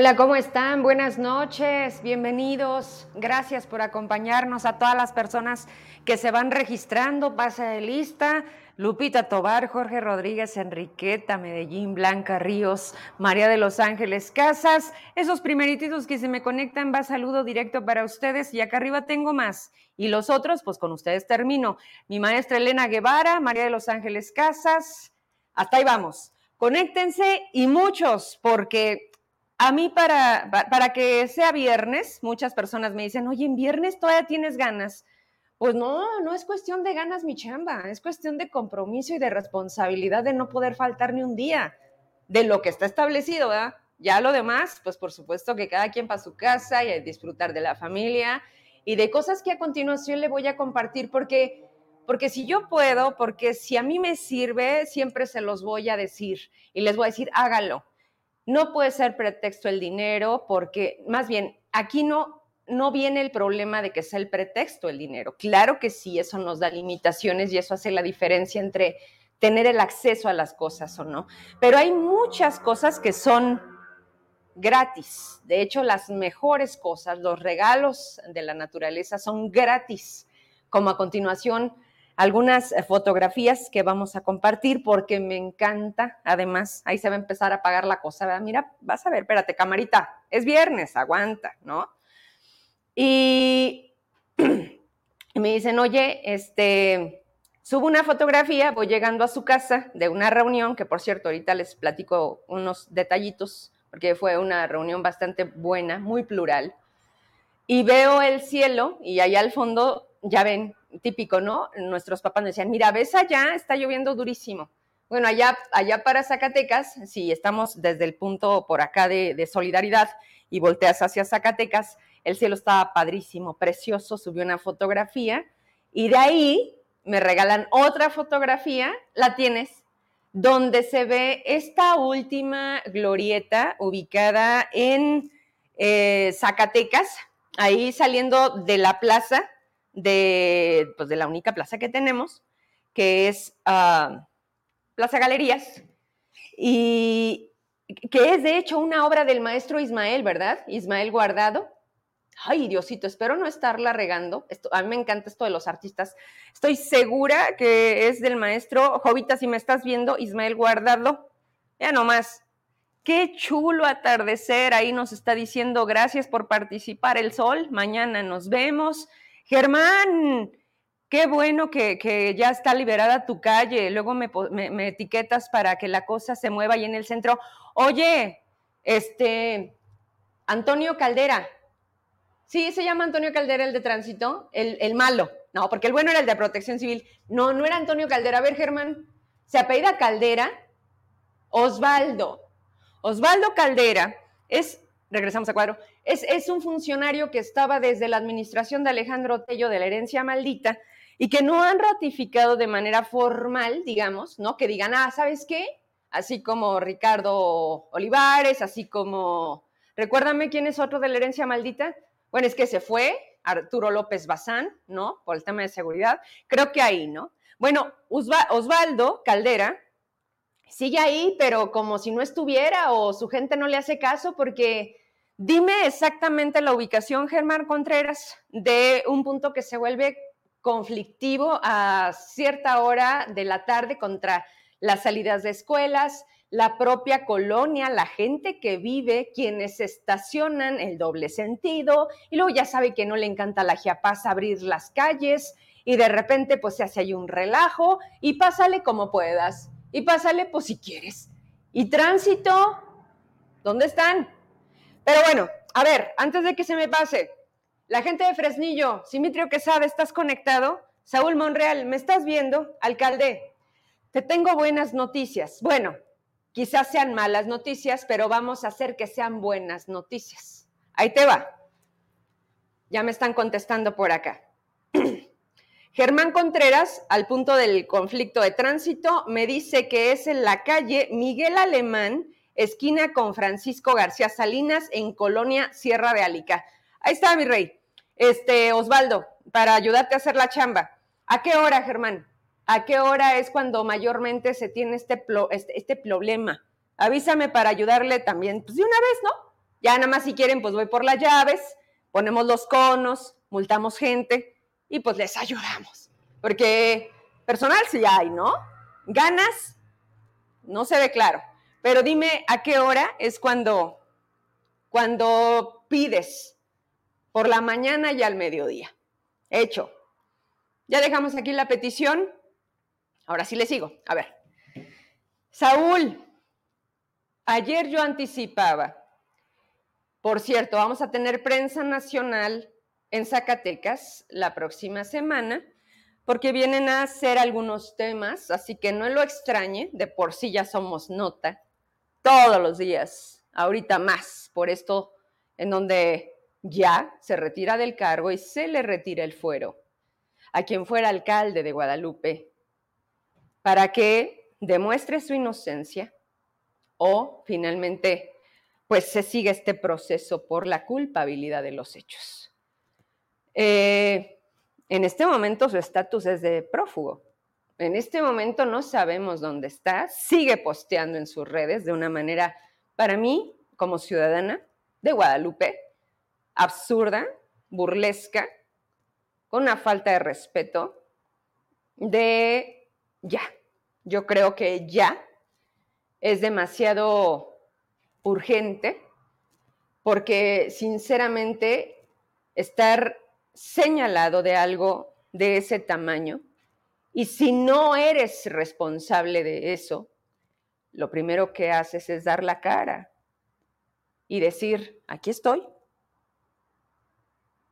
Hola, ¿cómo están? Buenas noches, bienvenidos. Gracias por acompañarnos a todas las personas que se van registrando. Pasa de lista. Lupita Tobar, Jorge Rodríguez, Enriqueta, Medellín, Blanca Ríos, María de los Ángeles Casas. Esos primeritos que se me conectan, va saludo directo para ustedes. Y acá arriba tengo más. Y los otros, pues con ustedes termino. Mi maestra Elena Guevara, María de los Ángeles Casas. Hasta ahí vamos. Conéctense y muchos, porque a mí para, para que sea viernes, muchas personas me dicen, oye, en viernes todavía tienes ganas. Pues no, no es cuestión de ganas mi chamba, es cuestión de compromiso y de responsabilidad de no poder faltar ni un día de lo que está establecido, ¿verdad? Ya lo demás, pues por supuesto que cada quien para su casa y a disfrutar de la familia y de cosas que a continuación le voy a compartir porque porque si yo puedo, porque si a mí me sirve, siempre se los voy a decir y les voy a decir, hágalo no puede ser pretexto el dinero porque más bien aquí no, no viene el problema de que sea el pretexto el dinero. Claro que sí, eso nos da limitaciones y eso hace la diferencia entre tener el acceso a las cosas o no. Pero hay muchas cosas que son gratis. De hecho, las mejores cosas, los regalos de la naturaleza son gratis, como a continuación algunas eh, fotografías que vamos a compartir porque me encanta. Además, ahí se va a empezar a apagar la cosa. Mira, vas a ver, espérate, camarita, es viernes, aguanta, ¿no? Y me dicen, oye, este, subo una fotografía, voy llegando a su casa de una reunión, que por cierto, ahorita les platico unos detallitos, porque fue una reunión bastante buena, muy plural. Y veo el cielo y allá al fondo, ya ven, típico, ¿no? Nuestros papás nos decían, mira, ves allá, está lloviendo durísimo. Bueno, allá, allá para Zacatecas, si estamos desde el punto por acá de, solidaridad y volteas hacia Zacatecas, el cielo estaba padrísimo, precioso, subió una fotografía y de ahí me regalan otra fotografía, la tienes, donde se ve esta última glorieta ubicada en eh, Zacatecas, ahí saliendo de la plaza de, pues, de la única plaza que tenemos, que es ah, Plaza Galerías, y que es de hecho una obra del maestro Ismael, ¿verdad? Ismael Guardado. Ay, Diosito, espero no estarla regando. Esto, a mí me encanta esto de los artistas. Estoy segura que es del maestro, Jovita, si me estás viendo, Ismael Guardado. Ya nomás. Qué chulo atardecer. Ahí nos está diciendo gracias por participar el sol. Mañana nos vemos. Germán, qué bueno que, ya está liberada tu calle. Luego me, etiquetas para que la cosa se mueva ahí en el centro. Oye, este, Antonio Caldera. Sí, se llama Antonio Caldera el de tránsito, el, el, malo. No, porque el bueno era el de protección civil. No, no era Antonio Caldera. A ver, Germán, se apellida Caldera. Osvaldo. Osvaldo Caldera es regresamos a cuadro, es, un funcionario que estaba desde la administración de Alejandro Tello de la herencia maldita y que no han ratificado de manera formal, digamos, ¿no? Que digan, ah, ¿sabes qué? Así como Ricardo Olivares, así como, recuérdame quién es otro de la herencia maldita. Bueno, es que se fue Arturo López Bazán, ¿no? Por el tema de seguridad. Creo que ahí, ¿no? Bueno, Osvaldo Caldera sigue ahí, pero como si no estuviera o su gente no le hace caso porque Dime exactamente la ubicación, Germán Contreras, de un punto que se vuelve conflictivo a cierta hora de la tarde contra las salidas de escuelas, la propia colonia, la gente que vive, quienes estacionan el doble sentido, y luego ya sabe que no le encanta la Giapaz abrir las calles, y de repente pues se hace ahí un relajo, y pásale como puedas, y pásale pues si quieres. Y tránsito, ¿dónde están? Pero bueno, a ver, antes de que se me pase, la gente de Fresnillo, Simitrio Quesada, ¿estás conectado? Saúl Monreal, ¿me estás viendo? Alcalde, te tengo buenas noticias. Bueno, quizás sean malas noticias, pero vamos a hacer que sean buenas noticias. Ahí te va. Ya me están contestando por acá. Germán Contreras, al punto del conflicto de tránsito, me dice que es en la calle Miguel Alemán esquina con Francisco García Salinas en Colonia Sierra de Alica. Ahí está, mi rey. Este, Osvaldo, para ayudarte a hacer la chamba. ¿A qué hora, Germán? ¿A qué hora es cuando mayormente se tiene este, este, este problema? Avísame para ayudarle también, pues de una vez, ¿no? Ya nada más si quieren, pues voy por las llaves, ponemos los conos, multamos gente y pues les ayudamos. Porque personal sí hay, ¿no? Ganas, no se ve claro. Pero dime a qué hora es cuando, cuando pides por la mañana y al mediodía. Hecho. Ya dejamos aquí la petición. Ahora sí le sigo. A ver. Saúl, ayer yo anticipaba. Por cierto, vamos a tener prensa nacional en Zacatecas la próxima semana porque vienen a hacer algunos temas, así que no lo extrañe, de por sí ya somos nota todos los días, ahorita más, por esto en donde ya se retira del cargo y se le retira el fuero a quien fuera alcalde de Guadalupe, para que demuestre su inocencia o finalmente pues se siga este proceso por la culpabilidad de los hechos. Eh, en este momento su estatus es de prófugo. En este momento no sabemos dónde está, sigue posteando en sus redes de una manera, para mí, como ciudadana de Guadalupe, absurda, burlesca, con una falta de respeto, de ya. Yo creo que ya es demasiado urgente porque sinceramente estar señalado de algo de ese tamaño y si no eres responsable de eso, lo primero que haces es dar la cara y decir, aquí estoy.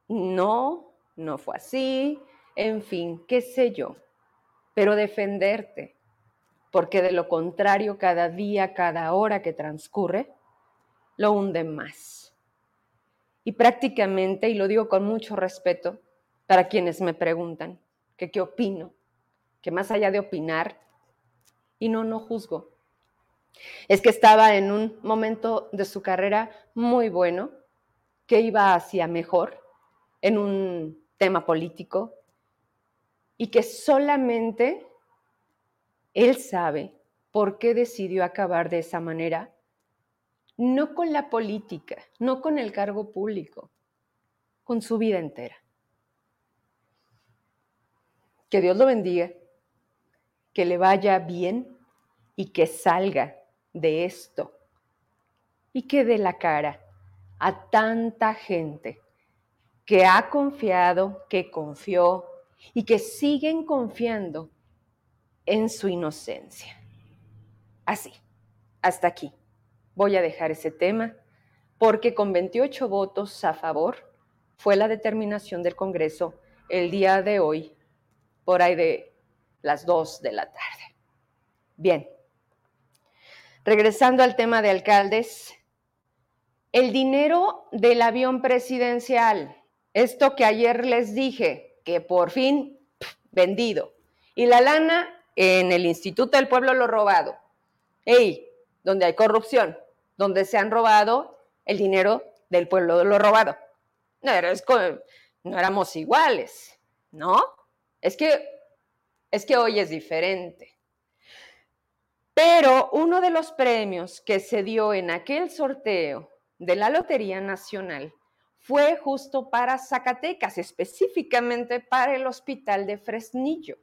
No, no fue así, en fin, qué sé yo, pero defenderte, porque de lo contrario, cada día, cada hora que transcurre, lo hunde más. Y prácticamente, y lo digo con mucho respeto para quienes me preguntan qué opino, que más allá de opinar, y no, no juzgo, es que estaba en un momento de su carrera muy bueno, que iba hacia mejor, en un tema político, y que solamente él sabe por qué decidió acabar de esa manera, no con la política, no con el cargo público, con su vida entera. Que Dios lo bendiga que le vaya bien y que salga de esto y que dé la cara a tanta gente que ha confiado, que confió y que siguen confiando en su inocencia. Así, hasta aquí. Voy a dejar ese tema porque con 28 votos a favor fue la determinación del Congreso el día de hoy, por ahí de las 2 de la tarde. Bien, regresando al tema de alcaldes, el dinero del avión presidencial, esto que ayer les dije, que por fin vendido, y la lana en el Instituto del Pueblo lo robado. Ey, donde hay corrupción, donde se han robado el dinero del pueblo lo robado. No, no éramos iguales, ¿no? Es que es que hoy es diferente. Pero uno de los premios que se dio en aquel sorteo de la Lotería Nacional fue justo para Zacatecas, específicamente para el Hospital de Fresnillo.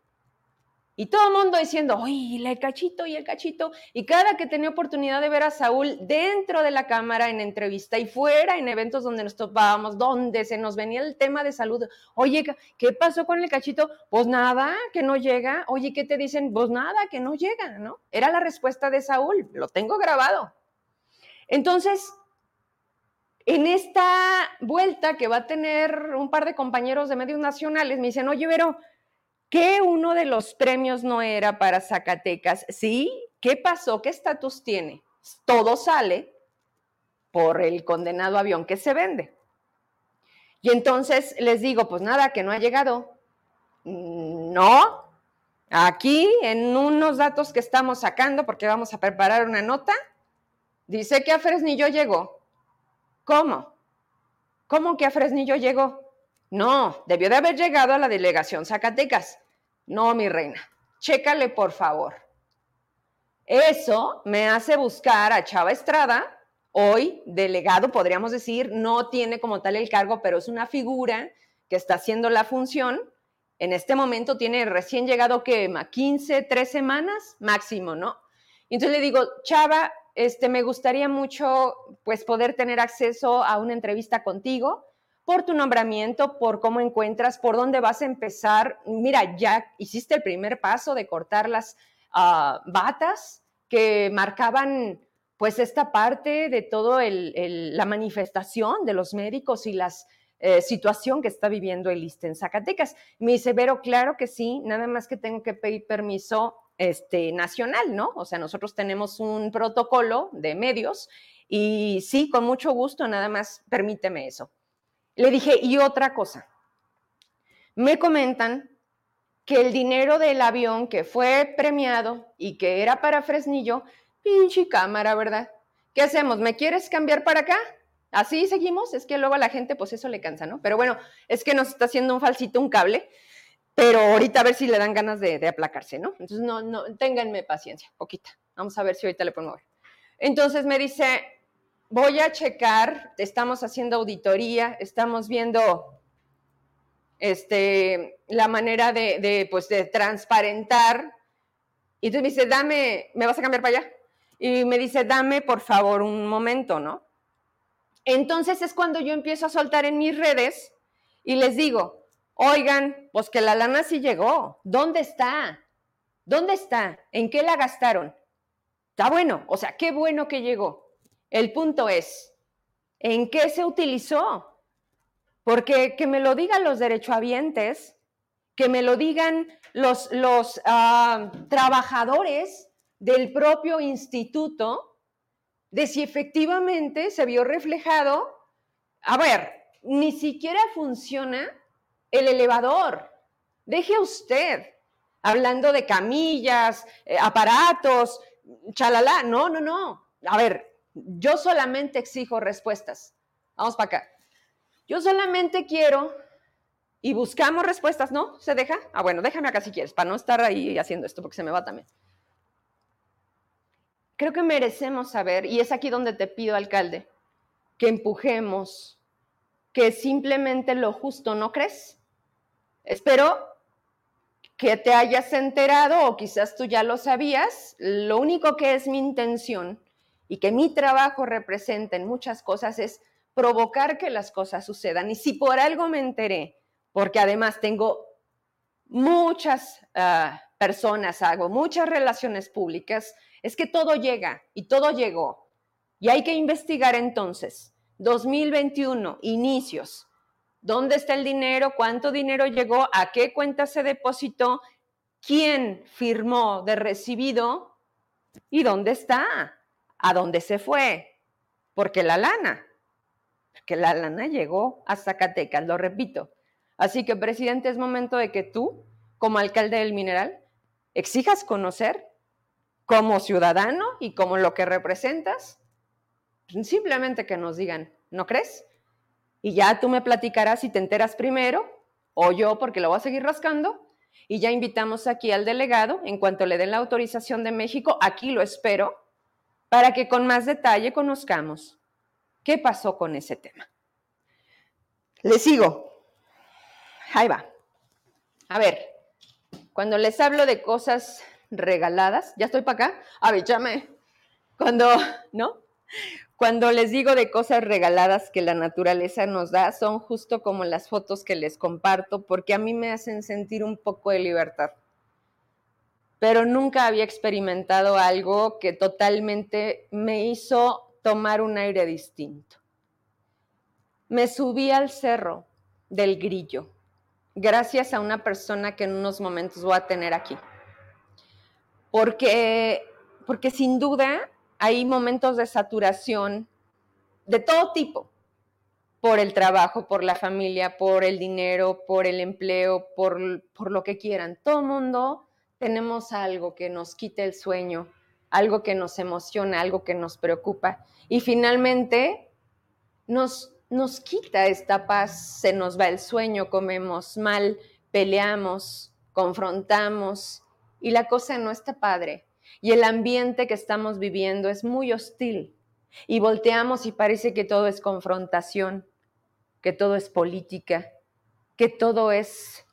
Y todo el mundo diciendo, oye, el cachito y el cachito. Y cada que tenía oportunidad de ver a Saúl dentro de la cámara en entrevista y fuera en eventos donde nos topábamos, donde se nos venía el tema de salud, oye, ¿qué pasó con el cachito? Pues nada, que no llega. Oye, ¿qué te dicen? Pues nada, que no llega, ¿no? Era la respuesta de Saúl, lo tengo grabado. Entonces, en esta vuelta que va a tener un par de compañeros de medios nacionales, me dicen, oye, Vero, ¿Qué uno de los premios no era para Zacatecas? Sí, ¿qué pasó? ¿Qué estatus tiene? Todo sale por el condenado avión que se vende. Y entonces les digo, pues nada, que no ha llegado. No, aquí en unos datos que estamos sacando, porque vamos a preparar una nota, dice que a Fresnillo llegó. ¿Cómo? ¿Cómo que a Fresnillo llegó? No, debió de haber llegado a la delegación Zacatecas. No, mi reina, chécale por favor. Eso me hace buscar a Chava Estrada hoy delegado, podríamos decir, no tiene como tal el cargo, pero es una figura que está haciendo la función. En este momento tiene recién llegado que 15, 3 semanas máximo, ¿no? Entonces le digo, Chava, este, me gustaría mucho pues poder tener acceso a una entrevista contigo por tu nombramiento, por cómo encuentras, por dónde vas a empezar. Mira, ya hiciste el primer paso de cortar las ah, batas que marcaban pues esta parte de todo la manifestación de los médicos y la eh, situación que está viviendo el ISTE en Zacatecas. Me dice, Vero, claro que sí, nada más que tengo que pedir permiso este, nacional, ¿no? O sea, nosotros tenemos un protocolo de medios y sí, con mucho gusto, nada más permíteme eso. Le dije, y otra cosa, me comentan que el dinero del avión que fue premiado y que era para Fresnillo, pinche cámara, ¿verdad? ¿Qué hacemos? ¿Me quieres cambiar para acá? Así seguimos, es que luego a la gente pues eso le cansa, ¿no? Pero bueno, es que nos está haciendo un falsito, un cable, pero ahorita a ver si le dan ganas de, aplacarse, ¿no? Entonces, no, no, ténganme paciencia, poquita. Vamos a ver si ahorita le puedo mover. Entonces me dice, voy a checar, estamos haciendo auditoría, estamos viendo este, la manera de, de, pues, de transparentar. Y entonces me dice, dame, ¿me vas a cambiar para allá? Y me dice, dame por favor un momento, ¿no? Entonces es cuando yo empiezo a soltar en mis redes y les digo, oigan, pues que la lana sí llegó, ¿dónde está? ¿Dónde está? ¿En qué la gastaron? Está bueno, o sea, qué bueno que llegó. El punto es, ¿en qué se utilizó? Porque que me lo digan los derechohabientes, que me lo digan los, ah, trabajadores del propio instituto, de si efectivamente se vio reflejado, a ver, ni siquiera funciona el elevador. Deje usted, hablando de camillas, eh, aparatos, chalala, no, no, no. A ver, yo solamente exijo respuestas. Vamos para acá. Yo solamente quiero y buscamos respuestas, ¿no? ¿Se deja? Ah, bueno, déjame acá si quieres, para no estar ahí haciendo esto, porque se me va también. Creo que merecemos saber, y es aquí donde te pido, alcalde, que empujemos, que simplemente lo justo, ¿no crees? Espero que te hayas enterado o quizás tú ya lo sabías. Lo único que es mi intención y que mi trabajo representa en muchas cosas es provocar que las cosas sucedan. Y si por algo me enteré, porque además tengo muchas ah, personas, hago muchas relaciones públicas, es que todo llega y todo llegó. Y hay que investigar entonces. 2021, inicios. ¿Dónde está el dinero? ¿Cuánto dinero llegó? ¿A qué cuenta se depositó? ¿Quién firmó de recibido? ¿Y dónde está? ¿A dónde se fue? Porque la lana, porque la lana llegó a Zacatecas, lo repito. Así que, presidente, es momento de que tú, como alcalde del mineral, exijas conocer como ciudadano y como lo que representas, simplemente que nos digan, ¿no crees? Y ya tú me platicarás si te enteras primero o yo porque lo voy a seguir rascando. Y ya invitamos aquí al delegado, en cuanto le den la autorización de México, aquí lo espero, para que con más detalle conozcamos qué pasó con ese tema. Le sigo. Ahí va. A ver, cuando les hablo de cosas regaladas. Ya estoy para acá. Avíchame. Cuando, ¿no? Cuando les digo de cosas regaladas que la naturaleza nos da, son justo como las fotos que les comparto, porque a mí me hacen sentir un poco de libertad. Pero nunca había experimentado algo que totalmente me hizo tomar un aire distinto. Me subí al cerro del grillo, gracias a una persona que en unos momentos voy a tener aquí porque, porque sin duda hay momentos de saturación de todo tipo, por el trabajo, por la familia, por el dinero, por el empleo, por, por lo que quieran. Todo mundo tenemos algo que nos quite el sueño, algo que nos emociona, algo que nos preocupa. Y finalmente nos, nos quita esta paz, se nos va el sueño, comemos mal, peleamos, confrontamos, y la cosa no está padre. Y el ambiente que estamos viviendo es muy hostil. Y volteamos y parece que todo es confrontación, que todo es política, que todo es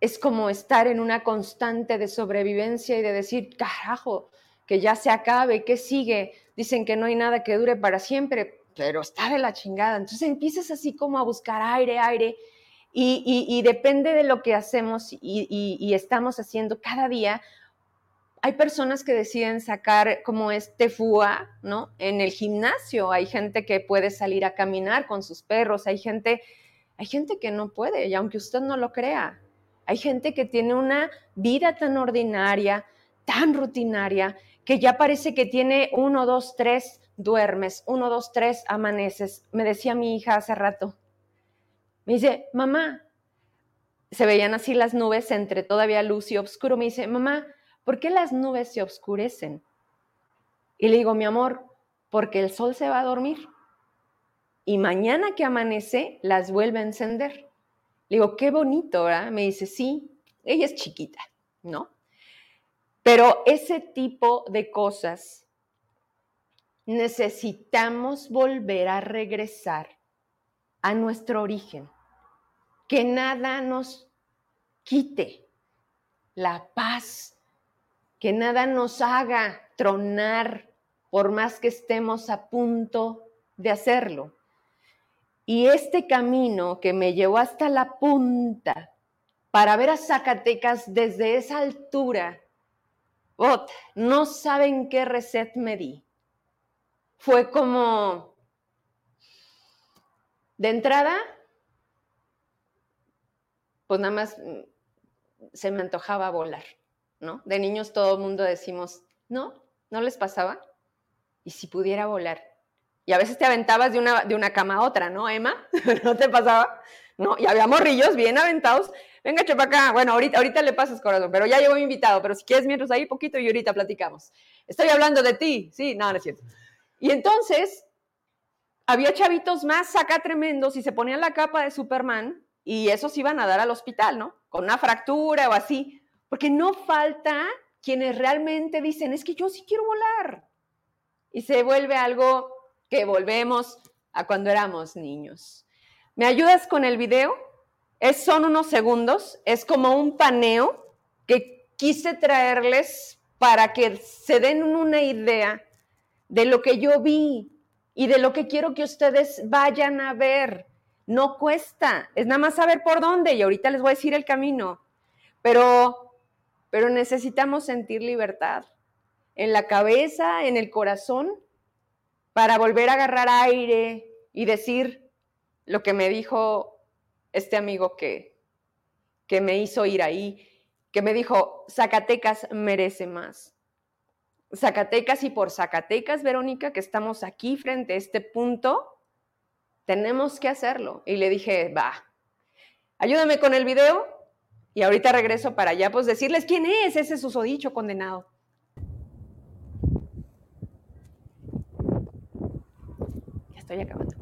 es como estar en una constante de sobrevivencia y de decir, carajo, que ya se acabe, ¿qué sigue? Dicen que no hay nada que dure para siempre, pero está de la chingada. Entonces empiezas así como a buscar aire, aire, y, depende de lo que hacemos y, estamos haciendo cada día. Hay personas que deciden sacar como este FUA, ¿no? En el gimnasio hay gente que puede salir a caminar con sus perros, hay gente, hay gente que no puede, y aunque usted no lo crea, hay gente que tiene una vida tan ordinaria, tan rutinaria, que ya parece que tiene uno, dos, tres, duermes, uno, dos, tres, amaneces. Me decía mi hija hace rato, me dice, mamá, se veían así las nubes entre todavía luz y oscuro. Me dice, mamá, ¿por qué las nubes se oscurecen? Y le digo, mi amor, porque el sol se va a dormir. Y mañana que amanece, las vuelve a encender. Le digo, qué bonito, ¿verdad? Me dice, sí, ella es chiquita, ¿no? Pero ese tipo de cosas necesitamos volver a regresar a nuestro origen que nada nos quite la paz, que nada nos haga tronar por más que estemos a punto de hacerlo. Y este camino que me llevó hasta la punta para ver a Zacatecas desde esa altura, no saben qué reset me di. Fue como, de entrada, pues nada más mm, se me antojaba volar, ¿no? De niños todo el mundo decimos, no, no les pasaba. Y si pudiera volar. Y a veces te aventabas de una, de una cama a otra, ¿no, Emma? ¿No te pasaba? No, y había morrillos bien aventados. Venga, chepa acá. Bueno, ahorita, ahorita le pasas corazón, pero ya llegó invitado. Pero si quieres, mientras ahí poquito y ahorita platicamos. Estoy hablando de ti. Sí, no, no es cierto. Y entonces, había chavitos más acá tremendos y se ponían la capa de Superman y esos iban a dar al hospital, ¿no? Con una fractura o así, porque no falta quienes realmente dicen, es que yo sí quiero volar. Y se vuelve algo que volvemos a cuando éramos niños. ¿Me ayudas con el video? Es, son unos segundos, es como un paneo que quise traerles para que se den una idea de lo que yo vi y de lo que quiero que ustedes vayan a ver. No cuesta, es nada más saber por dónde y ahorita les voy a decir el camino. Pero, pero necesitamos sentir libertad en la cabeza, en el corazón, para volver a agarrar aire y decir lo que me dijo este amigo que, que me hizo ir ahí, que me dijo, Zacatecas merece más. Zacatecas y por Zacatecas, Verónica, que estamos aquí frente a este punto, tenemos que hacerlo. Y le dije, va, ayúdame con el video y ahorita regreso para allá, pues decirles quién es ese susodicho condenado. Estoy acabando.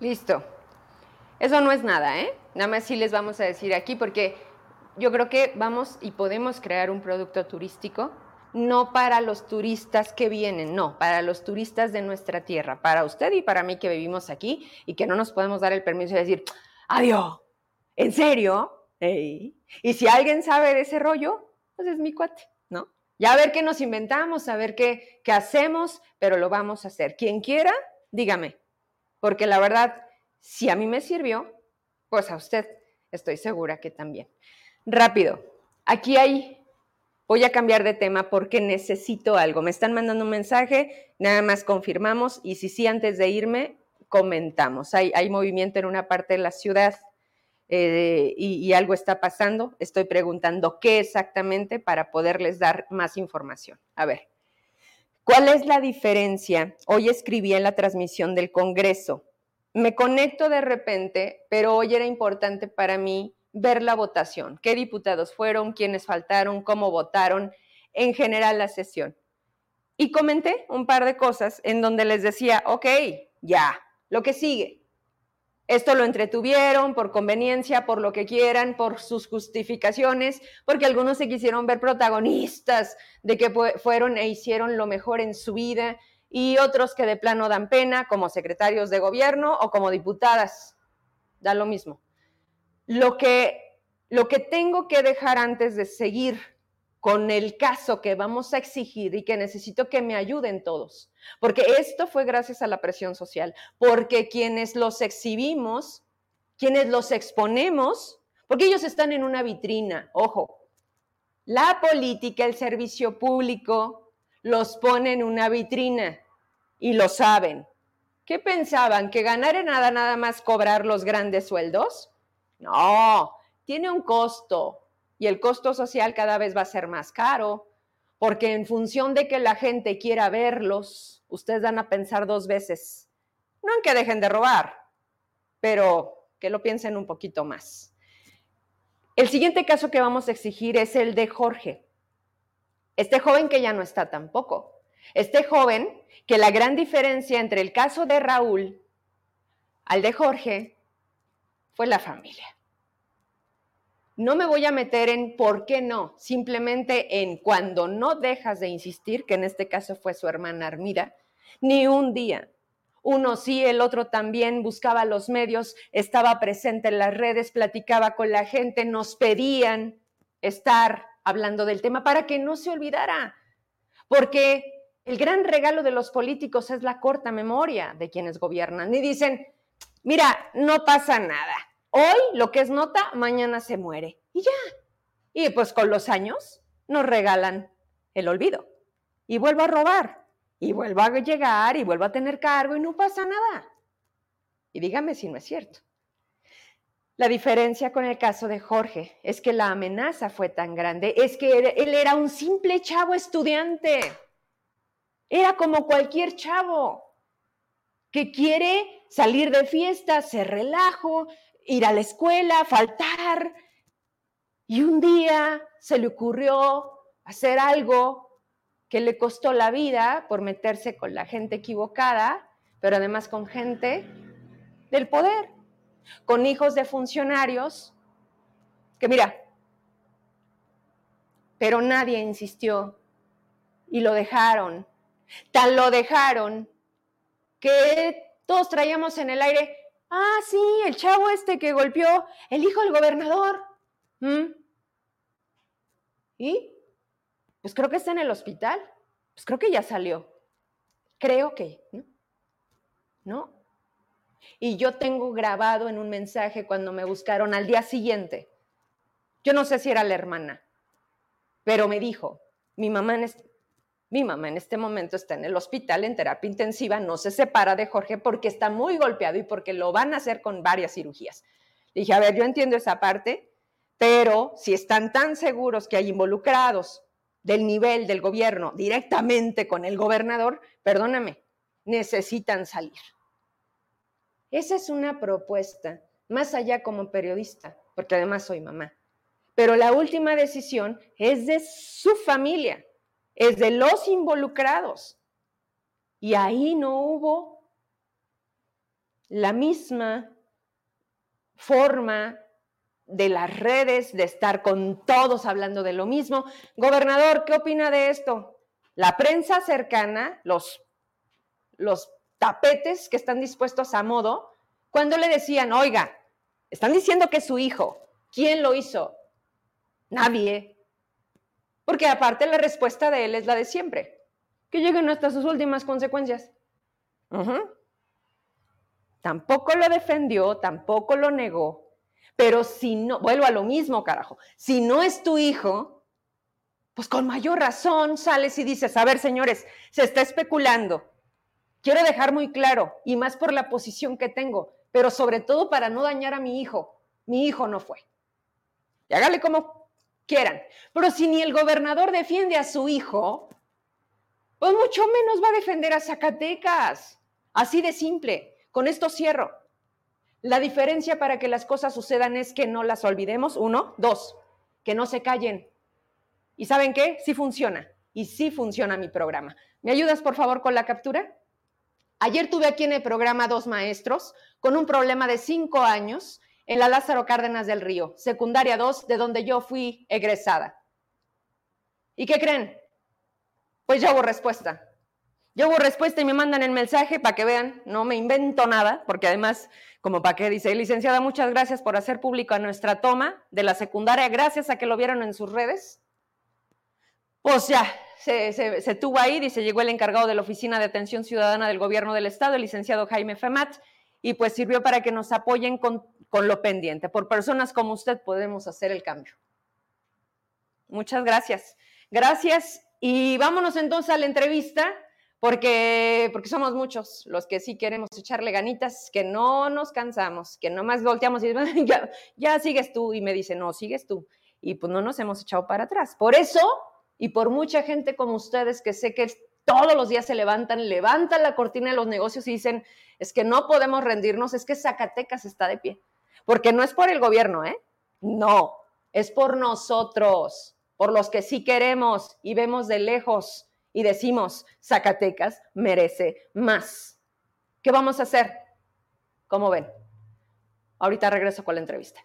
Listo. Eso no es nada, ¿eh? Nada más sí les vamos a decir aquí porque yo creo que vamos y podemos crear un producto turístico, no para los turistas que vienen, no, para los turistas de nuestra tierra, para usted y para mí que vivimos aquí y que no nos podemos dar el permiso de decir, adiós, ¿en serio? Y si alguien sabe de ese rollo, pues es mi cuate, ¿no? Ya a ver qué nos inventamos, a ver qué, qué hacemos, pero lo vamos a hacer. Quien quiera, dígame, porque la verdad, si a mí me sirvió, pues a usted estoy segura que también. Rápido, aquí hay, voy a cambiar de tema porque necesito algo. Me están mandando un mensaje, nada más confirmamos y si sí, antes de irme, comentamos. Hay, hay movimiento en una parte de la ciudad eh, y, y algo está pasando. Estoy preguntando qué exactamente para poderles dar más información. A ver. ¿Cuál es la diferencia? Hoy escribí en la transmisión del Congreso. Me conecto de repente, pero hoy era importante para mí ver la votación, qué diputados fueron, quiénes faltaron, cómo votaron, en general la sesión. Y comenté un par de cosas en donde les decía, ok, ya, lo que sigue. Esto lo entretuvieron por conveniencia, por lo que quieran, por sus justificaciones, porque algunos se quisieron ver protagonistas de que fueron e hicieron lo mejor en su vida y otros que de plano dan pena como secretarios de gobierno o como diputadas. Da lo mismo. Lo que, lo que tengo que dejar antes de seguir con el caso que vamos a exigir y que necesito que me ayuden todos, porque esto fue gracias a la presión social, porque quienes los exhibimos, quienes los exponemos, porque ellos están en una vitrina, ojo, la política, el servicio público los pone en una vitrina y lo saben. ¿Qué pensaban? ¿Que ganar en nada nada más cobrar los grandes sueldos? No, tiene un costo, y el costo social cada vez va a ser más caro, porque en función de que la gente quiera verlos, ustedes van a pensar dos veces, no en que dejen de robar, pero que lo piensen un poquito más. El siguiente caso que vamos a exigir es el de Jorge, este joven que ya no está tampoco. Este joven que la gran diferencia entre el caso de Raúl al de Jorge fue la familia. No me voy a meter en por qué no, simplemente en cuando no dejas de insistir, que en este caso fue su hermana Armida, ni un día. Uno sí, el otro también buscaba los medios, estaba presente en las redes, platicaba con la gente, nos pedían estar hablando del tema para que no se olvidara. Porque el gran regalo de los políticos es la corta memoria de quienes gobiernan. Y dicen, mira, no pasa nada Hoy lo que es nota, mañana se muere. Y ya. Y pues con los años nos regalan el olvido. Y vuelvo a robar. Y vuelvo a llegar y vuelvo a tener cargo y no pasa nada. Y dígame si no es cierto. La diferencia con el caso de Jorge es que la amenaza fue tan grande, es que él era un simple chavo estudiante. Era como cualquier chavo que quiere salir de fiesta, se relajo, ir a la escuela, faltar. Y un día se le ocurrió hacer algo que le costó la vida por meterse con la gente equivocada, pero además con gente del poder, con hijos de funcionarios, que mira, pero nadie insistió y lo dejaron. Tan lo dejaron que todos traíamos en el aire, Ah, sí, el chavo este que golpeó el hijo del gobernador. ¿Mm? ¿Y? Pues creo que está en el hospital. Pues creo que ya salió. Creo que, ¿no? ¿No? Y yo tengo grabado en un mensaje cuando me buscaron al día siguiente. Yo no sé si era la hermana, pero me dijo, mi mamá este, mi mamá en este momento está en el hospital en terapia intensiva, no se separa de Jorge porque está muy golpeado y porque lo van a hacer con varias cirugías. dije, a ver, yo entiendo esa parte, pero si están tan seguros que hay involucrados del nivel del gobierno directamente con el gobernador, perdóname, necesitan salir. Esa es una propuesta, más allá como periodista, porque además soy mamá. Pero la última decisión es de su familia es de los involucrados. Y ahí no hubo la misma forma de las redes, de estar con todos hablando de lo mismo. Gobernador, ¿qué opina de esto? La prensa cercana, los, los tapetes que están dispuestos a modo, cuando le decían, oiga, están diciendo que es su hijo, ¿quién lo hizo? Nadie. Porque aparte la respuesta de él es la de siempre, que lleguen hasta sus últimas consecuencias. Tampoco lo defendió, tampoco lo negó, pero si no, vuelvo a lo mismo, carajo, si no es tu hijo, pues con mayor razón sales y dices, a ver, señores, se está especulando. Quiero dejar muy claro, y más por la posición que tengo, pero sobre todo para no dañar a mi hijo. Mi hijo no fue. Y hágale como quieran. Pero si ni el gobernador defiende a su hijo, pues mucho menos va a defender a Zacatecas. Así de simple. Con esto cierro. La diferencia para que las cosas sucedan es que no las olvidemos, uno. Dos, que no se callen. ¿Y saben qué? Sí funciona. Y sí funciona mi programa. ¿Me ayudas, por favor, con la captura? Ayer tuve aquí en el programa dos maestros con un problema de cinco años en la Lázaro Cárdenas del Río, secundaria 2, de donde yo fui egresada. ¿Y qué creen? Pues ya hubo respuesta. Ya hubo respuesta y me mandan el mensaje para que vean, no me invento nada, porque además, como para qué dice, licenciada, muchas gracias por hacer público a nuestra toma de la secundaria, gracias a que lo vieron en sus redes. Pues ya, se, tuvo ahí, dice, llegó el encargado de la Oficina de Atención Ciudadana del Gobierno del Estado, el licenciado Jaime Femat, y pues sirvió para que nos apoyen con, con lo pendiente. Por personas como usted podemos hacer el cambio. Muchas gracias. Gracias. Y vámonos entonces a la entrevista, porque, porque somos muchos los que sí queremos echarle ganitas, que no nos cansamos, que nomás volteamos y ya, ya sigues tú. Y me dice, no, sigues tú. Y pues no nos hemos echado para atrás. Por eso y por mucha gente como ustedes que sé que todos los días se levantan, levantan la cortina de los negocios y dicen, es que no podemos rendirnos, es que Zacatecas está de pie. Porque no es por el gobierno, ¿eh? No, es por nosotros, por los que sí queremos y vemos de lejos y decimos, Zacatecas merece más. ¿Qué vamos a hacer? ¿Cómo ven? Ahorita regreso con la entrevista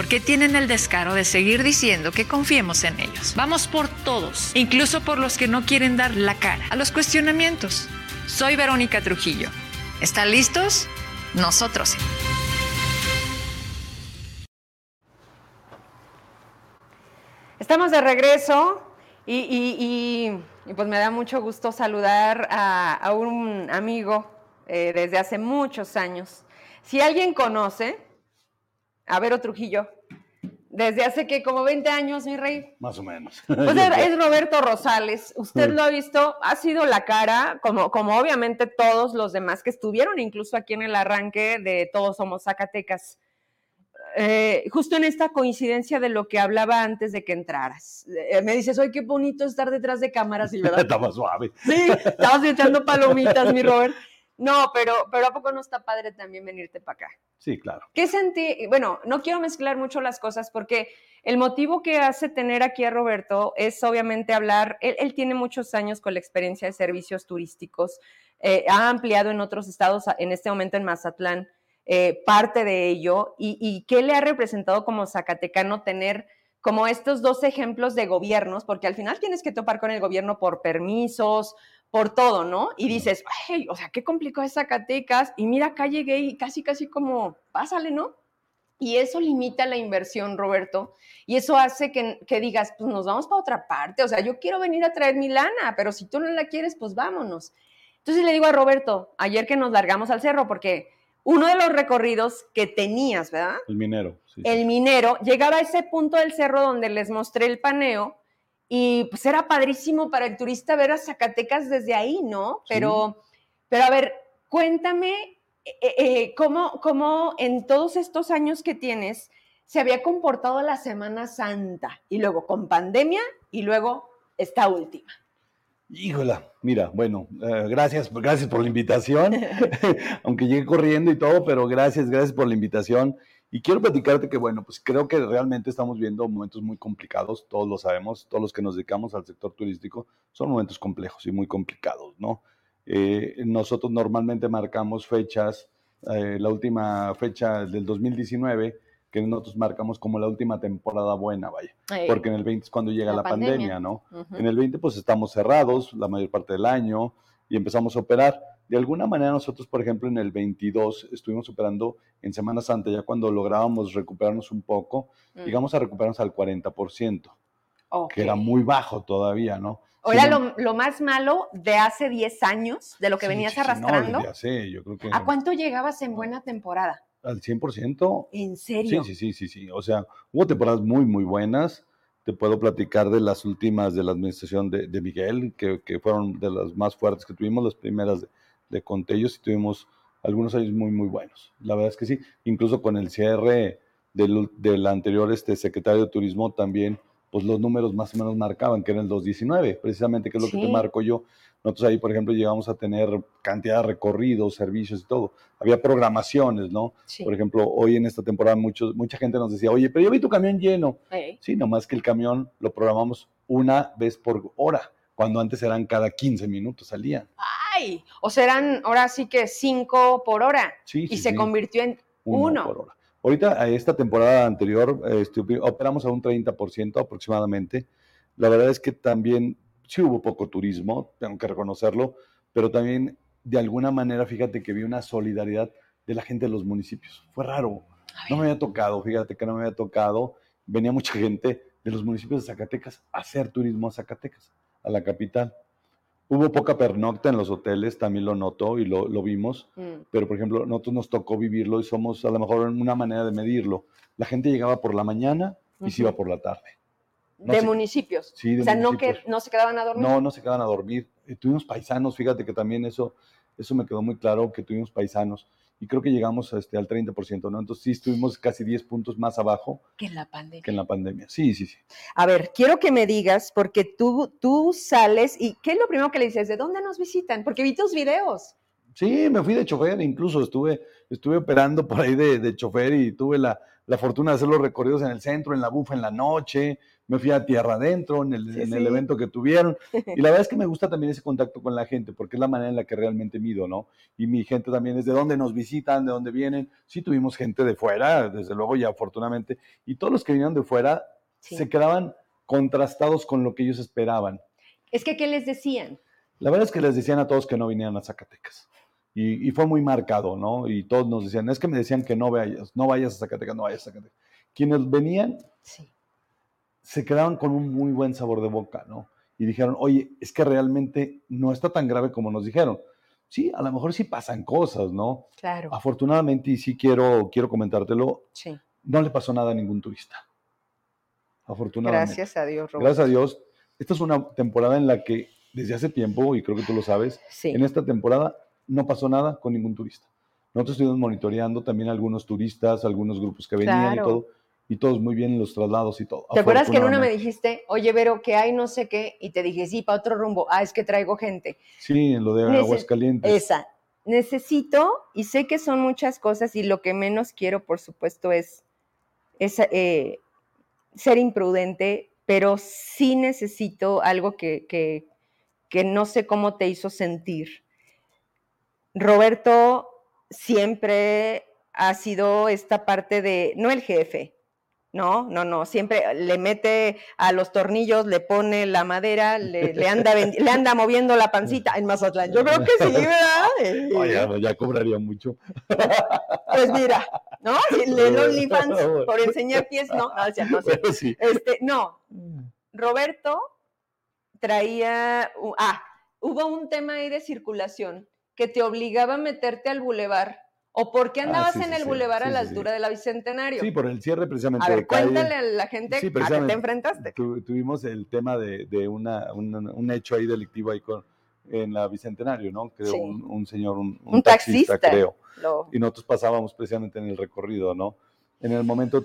porque tienen el descaro de seguir diciendo que confiemos en ellos. Vamos por todos, incluso por los que no quieren dar la cara a los cuestionamientos. Soy Verónica Trujillo. ¿Están listos? Nosotros Estamos de regreso y, pues me da mucho gusto saludar a, un amigo eh, desde hace muchos años. Si alguien conoce a Vero Trujillo. Desde hace que como 20 años, mi rey. Más o menos. Pues es Roberto Rosales. Usted lo ha visto, ha sido la cara, como, como obviamente todos los demás que estuvieron incluso aquí en el arranque de Todos Somos Zacatecas. Eh, justo en esta coincidencia de lo que hablaba antes de que entraras. Eh, me dices, oye, qué bonito estar detrás de cámaras, y verdad. Estaba suave. Sí, estabas echando palomitas, mi Robert. No, pero, pero ¿a poco no está padre también venirte para acá? Sí, claro. ¿Qué sentí? Bueno, no quiero mezclar mucho las cosas porque el motivo que hace tener aquí a Roberto es obviamente hablar, él, tiene muchos años con la experiencia de servicios turísticos, eh, ha ampliado en otros estados, en este momento en Mazatlán, eh, parte de ello, y, y qué le ha representado como Zacatecano tener como estos dos ejemplos de gobiernos, porque al final tienes que topar con el gobierno por permisos, por todo, ¿no? Y dices, ay, o sea, qué complicado es Zacatecas, y mira, acá llegué y casi, casi como, pásale, ¿no? Y eso limita la inversión, Roberto, y eso hace que, que digas, pues nos vamos para otra parte, o sea, yo quiero venir a traer mi lana, pero si tú no la quieres, pues vámonos. Entonces le digo a Roberto, ayer que nos largamos al cerro, porque uno de los recorridos que tenías, ¿verdad? El minero. Sí, el minero, llegaba a ese punto del cerro donde les mostré el paneo y pues era padrísimo para el turista ver a Zacatecas desde ahí, ¿no? Pero, pero a ver, cuéntame eh, eh, ¿cómo, ¿cómo en todos estos años que tienes se había comportado la Semana Santa? Y luego con pandemia y luego esta última. Híjola, mira, bueno, eh, gracias, gracias por la invitación, aunque llegué corriendo y todo, pero gracias, gracias por la invitación. Y quiero platicarte que, bueno, pues creo que realmente estamos viendo momentos muy complicados, todos lo sabemos, todos los que nos dedicamos al sector turístico, son momentos complejos y muy complicados, ¿no? Eh, nosotros normalmente marcamos fechas, eh, la última fecha del 2019, que nosotros marcamos como la última temporada buena, vaya. Porque en el 20 es cuando llega la, pandemia. ¿no? En el 20 pues estamos cerrados la mayor parte del año y empezamos a operar. De alguna manera nosotros, por ejemplo, en el 22 estuvimos operando en Semana Santa, ya cuando lográbamos recuperarnos un poco, mm. llegamos a recuperarnos al 40%, que era muy bajo todavía, ¿no? ¿O era lo, más malo de hace 10 años, de lo que venías arrastrando? Yo creo que... ¿A cuánto llegabas en buena temporada? al 100%. ¿En serio? Sí, sí, sí, sí, sí. O sea, hubo temporadas muy, muy buenas. Te puedo platicar de las últimas de la administración de, de Miguel, que, que, fueron de las más fuertes que tuvimos, las primeras de, de Contellos, y tuvimos algunos años muy, muy buenos. La verdad es que sí. Incluso con el cierre del, del anterior este, secretario de Turismo también, pues los números más o menos marcaban, que era el 219, precisamente, que es lo que te marco yo. Nosotros ahí, por ejemplo, llegamos a tener cantidad de recorridos, servicios y todo. Había programaciones, ¿no? Por ejemplo, hoy en esta temporada muchos, mucha gente nos decía, oye, pero yo vi tu camión lleno. Sí, nomás que el camión lo programamos una vez por hora, cuando antes eran cada 15 minutos salían. ¡Ay! O sea, eran ahora sí que cinco por hora. Sí, y se convirtió en uno. Por hora. Ahorita, esta temporada anterior, este, operamos a un 30% aproximadamente. La verdad es que también sí hubo poco turismo, tengo que reconocerlo, pero también de alguna manera, fíjate que vi una solidaridad de la gente de los municipios. Fue raro, no me había tocado, fíjate que no me había tocado. Venía mucha gente de los municipios de Zacatecas a hacer turismo a Zacatecas, a la capital. Hubo poca pernocta en los hoteles, también lo notó y lo, vimos, mm. pero por ejemplo, nosotros nos tocó vivirlo y somos a lo mejor una manera de medirlo. La gente llegaba por la mañana y se iba por la tarde de municipios. Sí, de o sea, No, que, no se quedaban a dormir. No, no se quedaban a dormir. Eh, tuvimos paisanos, fíjate que también eso, eso me quedó muy claro, que tuvimos paisanos. Y creo que llegamos este, al 30%, ¿no? Entonces sí estuvimos casi 10 puntos más abajo. Que en la pandemia. Que en la pandemia, sí, sí, sí. A ver, quiero que me digas, porque tú, tú sales y ¿qué es lo primero que le dices? ¿De dónde nos visitan? Porque vi tus videos. Sí, me fui de chofer, incluso estuve, estuve operando por ahí de, de chofer y tuve la, la fortuna de hacer los recorridos en el centro, en la bufa, en la noche, me fui a tierra adentro en, el, en el, evento que tuvieron. Y la verdad es que me gusta también ese contacto con la gente, porque es la manera en la que realmente mido, ¿no? Y mi gente también es de dónde nos visitan, de dónde vienen. Sí tuvimos gente de fuera, desde luego ya afortunadamente, y todos los que vinieron de fuera se quedaban contrastados con lo que ellos esperaban. Es que, ¿qué les decían? La verdad es que les decían a todos que no vinieran a Zacatecas. Y, y, fue muy marcado, ¿no? Y todos nos decían, es que me decían que no vayas, no vayas a Zacatecas, no vayas a Zacatecas. Quienes venían, sí se quedaban con un muy buen sabor de boca, ¿no? Y dijeron, oye, es que realmente no está tan grave como nos dijeron. Sí, a lo mejor sí pasan cosas, ¿no? Claro. Afortunadamente, y sí quiero, quiero comentártelo, sí. no le pasó nada a ningún turista. Afortunadamente. Gracias a Dios, Roberto. Gracias a Dios. Esta es una temporada en la que desde hace tiempo, y creo que tú lo sabes, en esta temporada no pasó nada con ningún turista. Nosotros estuvimos monitoreando también algunos turistas, algunos grupos que venían y todo y todos muy bien en los traslados y todo. ¿Te acuerdas que en una me dijiste, oye, Vero, que hay no sé qué? Y te dije, sí, para otro rumbo. Ah, es que traigo gente. Sí, en lo de Aguascalientes. Esa. Necesito, y sé que son muchas cosas, y lo que menos quiero, por supuesto, es, eh, ser imprudente, pero sí necesito algo que, que, que no sé cómo te hizo sentir. Roberto siempre ha sido esta parte de, no el jefe, no, no, no, siempre le mete a los tornillos, le pone la madera, le, anda, le anda moviendo la pancita en Mazatlán. Yo creo que sí, ¿verdad? ya, cobraría mucho. Pues mira, ¿no? Le por enseñar pies, no, no, no, Este, no, Roberto traía, ah, hubo un tema ahí de circulación que te obligaba a meterte al bulevar ¿O por qué ah, andabas en el bulevar a la altura de la Bicentenario? Sí, por el cierre precisamente. A ver, cuéntale a la gente a qué te enfrentaste. tuvimos el tema de, una, un hecho ahí delictivo ahí con, en la Bicentenario, ¿no? Creo, Sí. un, un señor, un, un Un taxista, taxista. creo. Lo- Y nosotros pasábamos precisamente en el recorrido, ¿no? En el momento,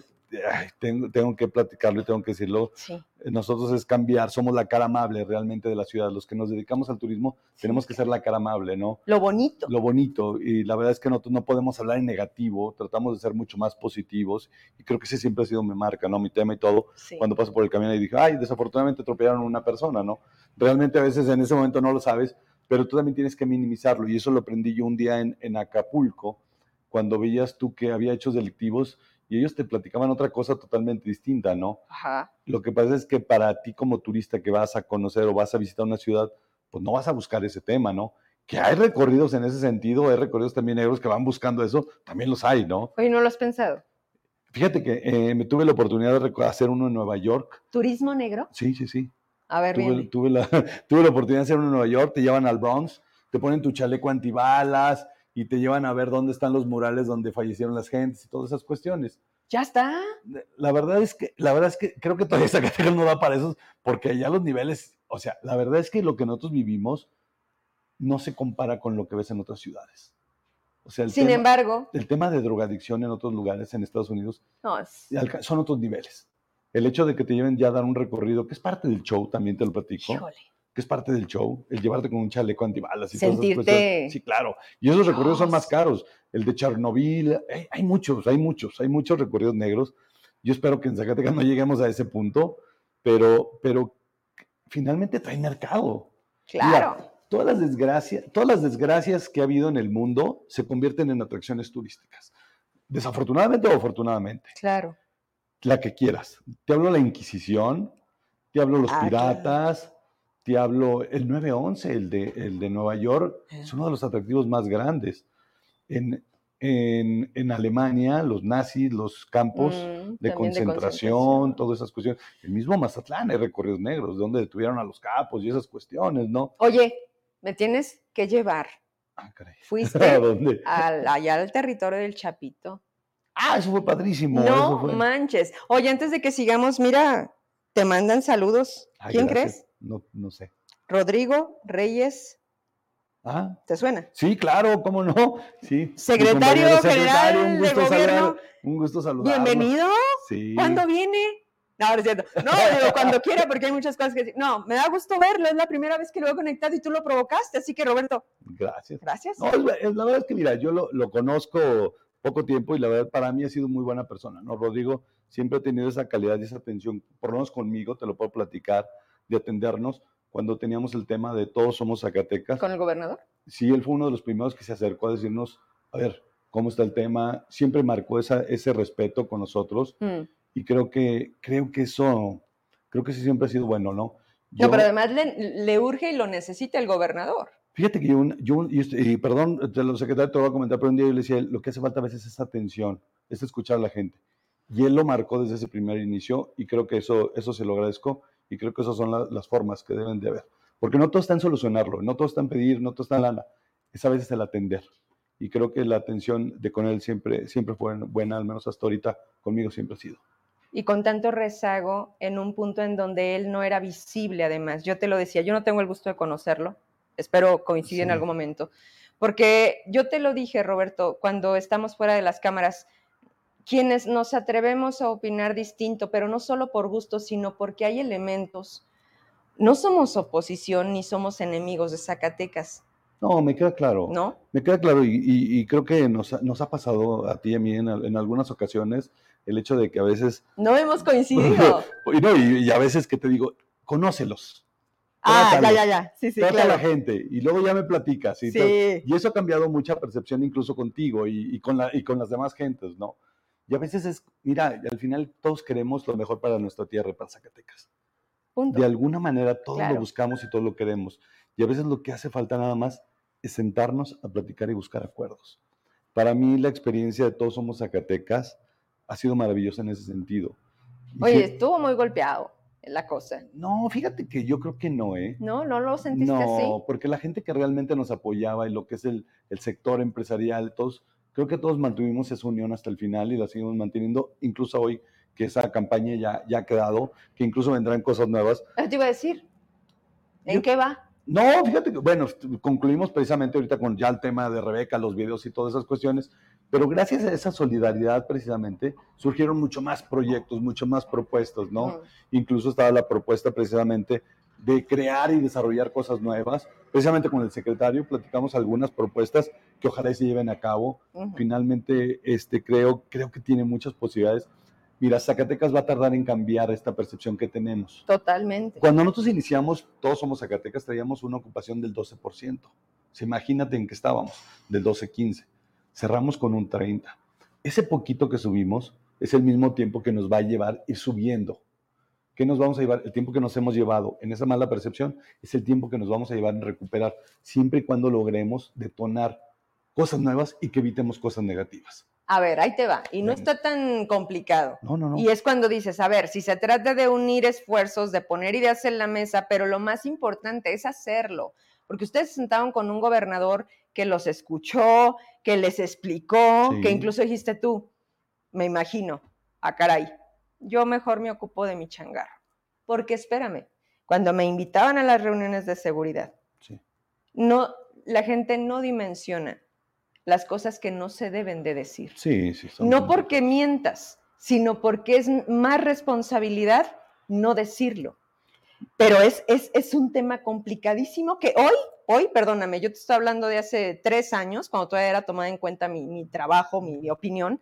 ay, tengo, tengo que platicarlo y tengo que decirlo, sí. nosotros es cambiar, somos la cara amable realmente de la ciudad. Los que nos dedicamos al turismo tenemos que ser la cara amable, ¿no? Lo bonito. Lo bonito. Y la verdad es que nosotros no podemos hablar en negativo, tratamos de ser mucho más positivos. Y creo que ese siempre ha sido mi marca, ¿no? Mi tema y todo. Sí. Cuando paso por el camino y dije, ay, desafortunadamente atropellaron a una persona, ¿no? Realmente a veces en ese momento no lo sabes, pero tú también tienes que minimizarlo. Y eso lo aprendí yo un día en, en Acapulco, cuando veías tú que había hechos delictivos y ellos te platicaban otra cosa totalmente distinta, ¿no? Ajá. Lo que pasa es que para ti como turista que vas a conocer o vas a visitar una ciudad, pues no vas a buscar ese tema, ¿no? Que hay recorridos en ese sentido, hay recorridos también negros que van buscando eso, también los hay, ¿no? Oye, ¿no lo has pensado? Fíjate que eh, me tuve la oportunidad de hacer uno en Nueva York. ¿Turismo negro? Sí, sí, sí. A ver, Tuve, tuve la, tuve la oportunidad de hacer uno en Nueva York, te llevan al Bronx, te ponen tu chaleco antibalas y te llevan a ver dónde están los murales donde fallecieron las gentes y todas esas cuestiones. Ya está. La verdad es que, la verdad es que creo que todavía Zacatecas no da para esos, porque allá los niveles, o sea, la verdad es que lo que nosotros vivimos no se compara con lo que ves en otras ciudades. O sea, el, Sin tema, embargo, el tema de drogadicción en otros lugares en Estados Unidos no, es- son otros niveles. El hecho de que te lleven ya a dar un recorrido, que es parte del show, también te lo platico, híjole. Que es parte del show, el llevarte con un chaleco antibalas y todas esas Sentirte-. Sí, claro. Y esos recorridos son más caros. El de Chernobyl, hay, hay muchos, hay muchos, hay muchos recorridos negros. Yo espero que en Zacatecas no lleguemos a ese punto, pero, pero finalmente trae mercado. Claro. Todas las desgracias, todas las desgracias que ha habido en el mundo se convierten en atracciones turísticas. Desafortunadamente o afortunadamente Claro. la que quieras. Te hablo la Inquisición, te hablo los Ah, piratas, te hablo el 911, el de, el de Nueva York, es uno de los atractivos más grandes. En, en, en Alemania, los nazis, los campos Mm, de concentración, todas esas cuestiones. El mismo Mazatlán hay recorridos negros, donde detuvieron a los capos y esas cuestiones, ¿no? Oye, me tienes que llevar. Ah, caray. ¿A Fuiste dónde? al- allá al territorio del Chapito. Ah, eso fue padrísimo. eso No fue. manches. Oye, antes de que sigamos, mira, te mandan saludos. Ay, ¿Quién gracias. crees? No, no sé. Rodrigo Reyes. Ah, ¿Te suena? Sí, claro, cómo no. Sí. Secretario compañero general un de gusto gobierno. saludar- un gusto saludarlo. Bienvenido. Sí. ¿Cuándo viene? No, no es cierto. No, digo, cuando quiera, porque hay muchas cosas que decir. No, me da gusto verlo. Es la primera vez que lo he conectado y tú lo provocaste. Así que, Roberto, Gracias. gracias. No, es, es- la verdad es que, mira, yo lo, lo conozco poco tiempo y la verdad para mí ha sido muy buena persona, ¿no? Rodrigo siempre ha tenido esa calidad y esa atención, por lo menos conmigo, te lo puedo platicar, de atendernos cuando teníamos el tema de todos somos Zacatecas. ¿Con el gobernador? sí, él fue uno de los primeros que se acercó a decirnos, a ver, ¿cómo está el tema? Siempre marcó esa, ese respeto con nosotros Mm. y creo que, creo que eso, creo que eso siempre ha sido bueno, ¿no? No, Yo- pero además le, le urge y lo necesita el gobernador. Fíjate que yo, yo y, perdón, te lo secretario te lo voy a comentar, pero un día yo le decía, lo que hace falta a veces es atención, es escuchar a la gente. Y él lo marcó desde ese primer inicio y creo que eso, eso se lo agradezco y creo que esas son la- las formas que deben de haber. Porque no todo está en solucionarlo, no todo está en pedir, no todo está en lana, es a veces el atender. Y creo que la atención de con él siempre, siempre fue buena, al menos hasta ahorita conmigo siempre ha sido. Y con tanto rezago en un punto en donde él no era visible, además. Yo te lo decía, yo no tengo el gusto de conocerlo. Espero coincidir en algún momento. Porque yo te lo dije, Roberto, cuando estamos fuera de las cámaras, quienes nos atrevemos a opinar distinto, pero no solo por gusto, sino porque hay elementos. No somos oposición ni somos enemigos de Zacatecas, No, me queda claro. ¿no? Me queda claro y, y- y creo que nos, ha- nos ha pasado a ti y a mí en, al- en algunas ocasiones el hecho de que a veces No hemos coincidido. Y, no, y, a veces que te digo, conócelos, ah, ya, Trátalos. ya, ya. Sí, sí, trata a la gente y luego ya me platicas. Y, Sí. y eso ha cambiado mucha percepción incluso contigo y, y con la, y con las demás gentes, ¿no? Y a veces es, mira, al final todos queremos lo mejor para nuestra tierra y para Zacatecas. Punto. De alguna manera todos Claro. lo buscamos y todos lo queremos. Y a veces lo que hace falta nada más es sentarnos a platicar y buscar acuerdos. Para mí la experiencia de Todos Somos Zacatecas ha sido maravillosa en ese sentido. Y Oye, estuvo muy golpeado la cosa. no, fíjate que yo creo que no, ¿eh? ¿No? ¿No lo sentiste No, así? porque la gente que realmente nos apoyaba y lo que es el, el sector empresarial, todos, creo que todos mantuvimos esa unión hasta el final y la seguimos manteniendo, incluso hoy que esa campaña ya, ya ha quedado, que incluso vendrán cosas nuevas. Te iba a decir. ¿En Yo- qué va? No, fíjate que, bueno, concluimos precisamente ahorita con ya el tema de Rebeca, los videos y todas esas cuestiones, pero gracias a esa solidaridad precisamente surgieron mucho más proyectos, mucho más propuestas, ¿no? Incluso estaba la propuesta precisamente de crear y desarrollar cosas nuevas. Precisamente con el secretario platicamos algunas propuestas que ojalá se lleven a cabo. Finalmente, este, creo, creo que tiene muchas posibilidades. Mira, Zacatecas va a tardar en cambiar esta percepción que tenemos. Totalmente. Cuando nosotros iniciamos, todos somos Zacatecas, traíamos una ocupación del 12%. Se imagínate en qué estábamos, del 12-15. Cerramos con un 30. Ese poquito que subimos es el mismo tiempo que nos va a llevar ir subiendo. ¿Qué nos vamos a llevar? El tiempo que nos hemos llevado en esa mala percepción es el tiempo que nos vamos a llevar en recuperar, siempre y cuando logremos detonar cosas nuevas y que evitemos cosas negativas. A ver, ahí te va. Y no está tan complicado. No, no, no. Y es cuando dices, a ver, si se trata de unir esfuerzos, de poner ideas en la mesa, pero lo más importante es hacerlo. Porque ustedes se sentaron con un gobernador que los escuchó, que les explicó, que incluso dijiste tú, me imagino, a ah, caray, yo mejor me ocupo de mi changarro. Porque espérame, cuando me invitaban a las reuniones de seguridad, no, la gente no dimensiona las cosas que no se deben de decir. Sí, sí. no porque mientas, sino porque es más responsabilidad no decirlo. Pero es, es, es, un tema complicadísimo que hoy, hoy, perdóname, yo te estoy hablando de hace tres años, cuando todavía era tomada en cuenta mi, mi trabajo, mi opinión,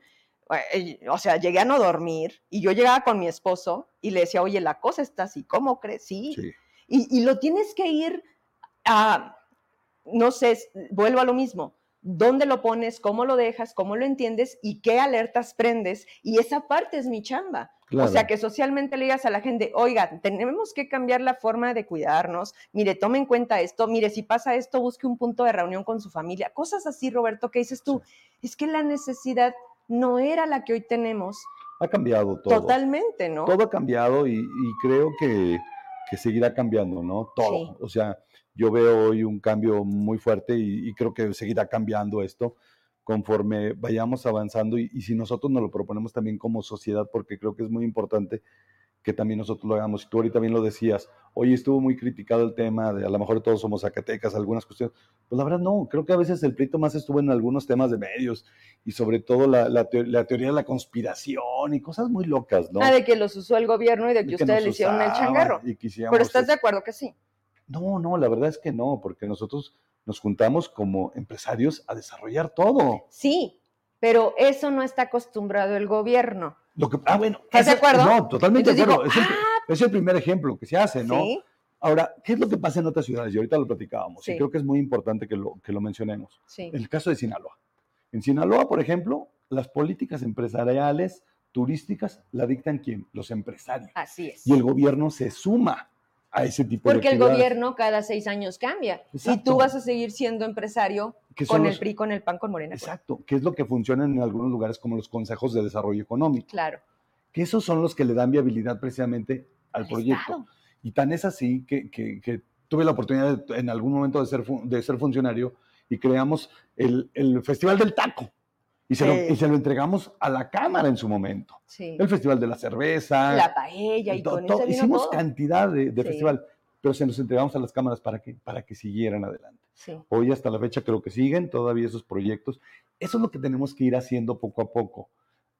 o sea, llegué a no dormir y yo llegaba con mi esposo y le decía, oye, la cosa está así, ¿cómo crees? Sí. Y, lo tienes que ir a, no sé, vuelvo a lo mismo, ¿dónde lo pones? ¿Cómo lo dejas? ¿Cómo lo entiendes? ¿Y qué alertas prendes? Y esa parte es mi chamba. O sea, que socialmente le digas a la gente, oiga, tenemos que cambiar la forma de cuidarnos, mire, tome en cuenta esto, mire, si pasa esto, busque un punto de reunión con su familia, cosas así, Roberto, que dices tú, es que la necesidad no era la que hoy tenemos. Ha cambiado todo. Totalmente, ¿no? Todo ha cambiado y, creo que, seguirá cambiando, ¿no? Todo. O sea, yo veo hoy un cambio muy fuerte y, creo que seguirá cambiando esto conforme vayamos avanzando y, y, si nosotros nos lo proponemos también como sociedad, porque creo que es muy importante que también nosotros lo hagamos. Y tú ahorita bien lo decías, hoy estuvo muy criticado el tema de a lo mejor todos somos Zacatecas, algunas cuestiones. Pues la verdad no, creo que a veces el pleito más estuvo en algunos temas de medios y sobre todo la, teoría de la conspiración y cosas muy locas, ¿no? Ah, de que los usó el gobierno y de que ustedes le hicieron el changarro. Pero estás de acuerdo que sí. No, no, la verdad es que no, porque nosotros nos juntamos como empresarios a desarrollar todo. Sí, pero eso no está acostumbrado el gobierno. Lo que, ah, bueno. ¿Estás de acuerdo? No, totalmente de acuerdo. Ah". es, el, primer ejemplo que se hace, ¿no? Ahora, ¿qué es lo que pasa en otras ciudades? Y ahorita lo platicábamos, y creo que es muy importante que lo, que lo mencionemos. Sí. El caso de Sinaloa. En Sinaloa, por ejemplo, las políticas empresariales turísticas la dictan quién? Los empresarios. Así es. Y el gobierno se suma a ese tipo Porque de Porque el gobierno cada seis años cambia. Y tú vas a seguir siendo empresario con el PRI, con el PAN, con Morena. Pues. Exacto, que es lo que funciona en algunos lugares como los consejos de desarrollo económico. Claro. Que esos son los que le dan viabilidad precisamente al, proyecto. Y tan es así que, que, tuve la oportunidad en algún momento de ser, de ser funcionario y creamos el, el Festival del Taco. Y se, lo, y se, lo, entregamos a la Cámara en su momento. Sí. El Festival de la Cerveza. La paella y con todo, Hicimos cantidad de, de festival, pero se los entregamos a las cámaras para que, para que siguieran adelante. Hoy hasta la fecha creo que siguen todavía esos proyectos. Eso es lo que tenemos que ir haciendo poco a poco.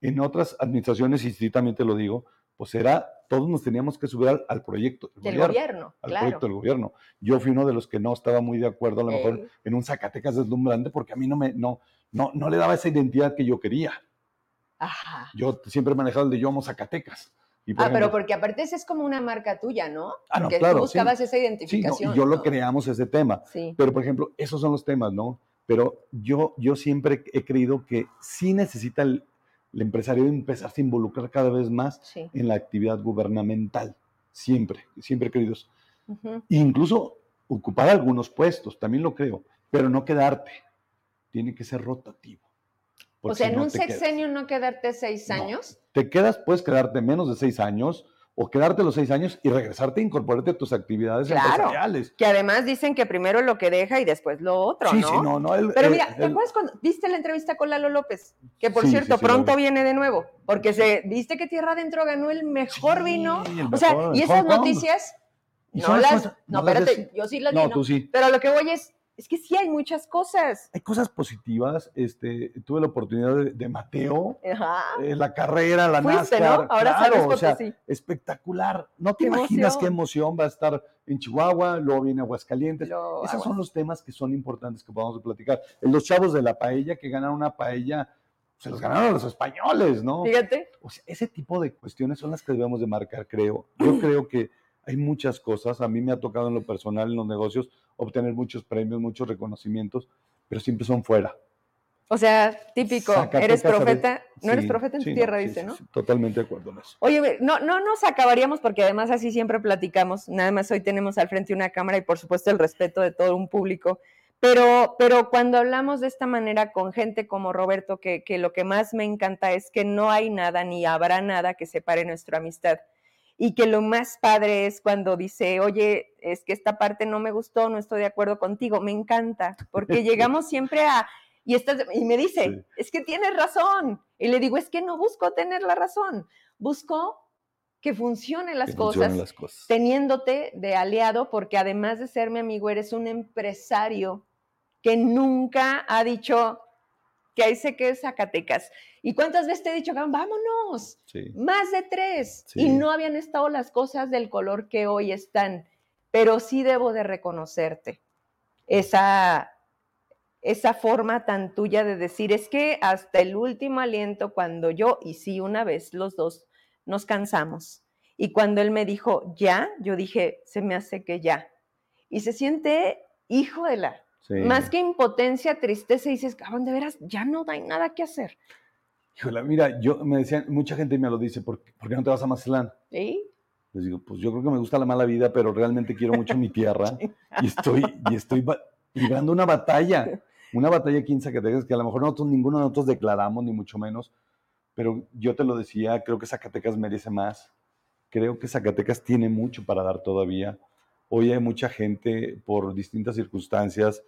En otras administraciones, y sí también te lo digo, pues era, todos nos teníamos que subir al, proyecto del, gobierno, al proyecto del gobierno. Yo fui uno de los que no estaba muy de acuerdo, a lo mejor en un Zacatecas deslumbrante, porque a mí no me, no, no, no le daba esa identidad que yo quería. Ajá. Yo siempre he manejado el de yo amo Zacatecas. ah, pero porque aparte es como una marca tuya, ¿no? Ah, no, claro, tú buscabas esa identificación. Sí, yo lo creamos ese tema. Sí. Pero, por ejemplo, esos son los temas, ¿no? Pero yo, yo siempre he creído que sí necesita el, el empresario empezarse a involucrar cada vez más en la actividad gubernamental. Siempre, siempre queridos. Incluso ocupar algunos puestos, también lo creo, pero no quedarte. Tiene que ser rotativo. O sea, en un sexenio no quedarte seis años. Te quedas, puedes quedarte menos de seis años, o quedarte los seis años y regresarte a incorporarte a tus actividades empresariales. Que además dicen que primero lo que deja y después lo otro, sí, ¿no? Sí, no, no. Pero mira, ¿te acuerdas cuando viste la entrevista con Lalo López? Que por cierto, pronto viene de nuevo, porque se viste que Tierra Adentro ganó el mejor vino. o sea, y esas noticias No las, no, las espérate, des- yo sí las No, no. tú sí. Pero lo que voy es, es que sí hay muchas cosas. Hay cosas positivas. Este, tuve la oportunidad de, de Mateo, eh, la carrera, la Fuiste, NASCAR. ¿no? Ahora claro, sabes o sea, Potosí. espectacular. No te Qué imaginas qué emoción. va a estar en Chihuahua, luego viene Aguascalientes. Lo Esos son los temas que son importantes que podamos platicar. Los chavos de la paella que ganaron una paella, se los ganaron los españoles, ¿no? Fíjate. O sea, ese tipo de cuestiones son las que debemos de marcar, creo. Yo creo que hay muchas cosas. A mí me ha tocado en lo personal, en los negocios, obtener muchos premios, muchos reconocimientos, pero siempre son fuera. O sea, típico, Zacatecas, eres profeta, no eres profeta en tu tierra, sí, dice, ¿no? totalmente de acuerdo en eso. Oye, no, no nos acabaríamos porque además así siempre platicamos. Nada más hoy tenemos al frente una cámara y por supuesto el respeto de todo un público. Pero, pero cuando hablamos de esta manera con gente como Roberto, que, que lo que más me encanta es que no hay nada ni habrá nada que separe nuestra amistad. Y que lo más padre es cuando dice, oye, es que esta parte no me gustó, no estoy de acuerdo contigo, me encanta, porque llegamos siempre a, y, estás, y me dice, Sí. es que tienes razón. Y le digo, es que no busco tener la razón, busco que funcionen las Que cosas, funcionen las cosas. teniéndote de aliado, porque además de ser mi amigo, eres un empresario que nunca ha dicho que ahí se quede Zacatecas. ¿Y cuántas veces te he dicho, vámonos? Sí. Más de tres. Sí. Y no habían estado las cosas del color que hoy están. Pero sí debo de reconocerte esa, esa forma tan tuya de decir, es que hasta el último aliento, cuando yo, y sí, una vez los dos nos cansamos. Y cuando él me dijo, ya, yo dije, se me hace que ya. Y se siente, hijo de la, sí. más que impotencia, tristeza, y dices, cabrón, de veras, ya no hay nada que hacer. Híjole, mira, yo me decían, mucha gente me lo dice, ¿por, qué- por qué no te vas a Mazatlán? ¿Sí? Les digo, pues yo creo que me gusta la mala vida, pero realmente quiero mucho mi tierra y estoy, y estoy librando una batalla, una batalla aquí en Zacatecas que a lo mejor nosotros, ninguno de nosotros declaramos, ni mucho menos, pero yo te lo decía, creo que Zacatecas merece más, creo que Zacatecas tiene mucho para dar todavía. Hoy hay mucha gente por distintas circunstancias,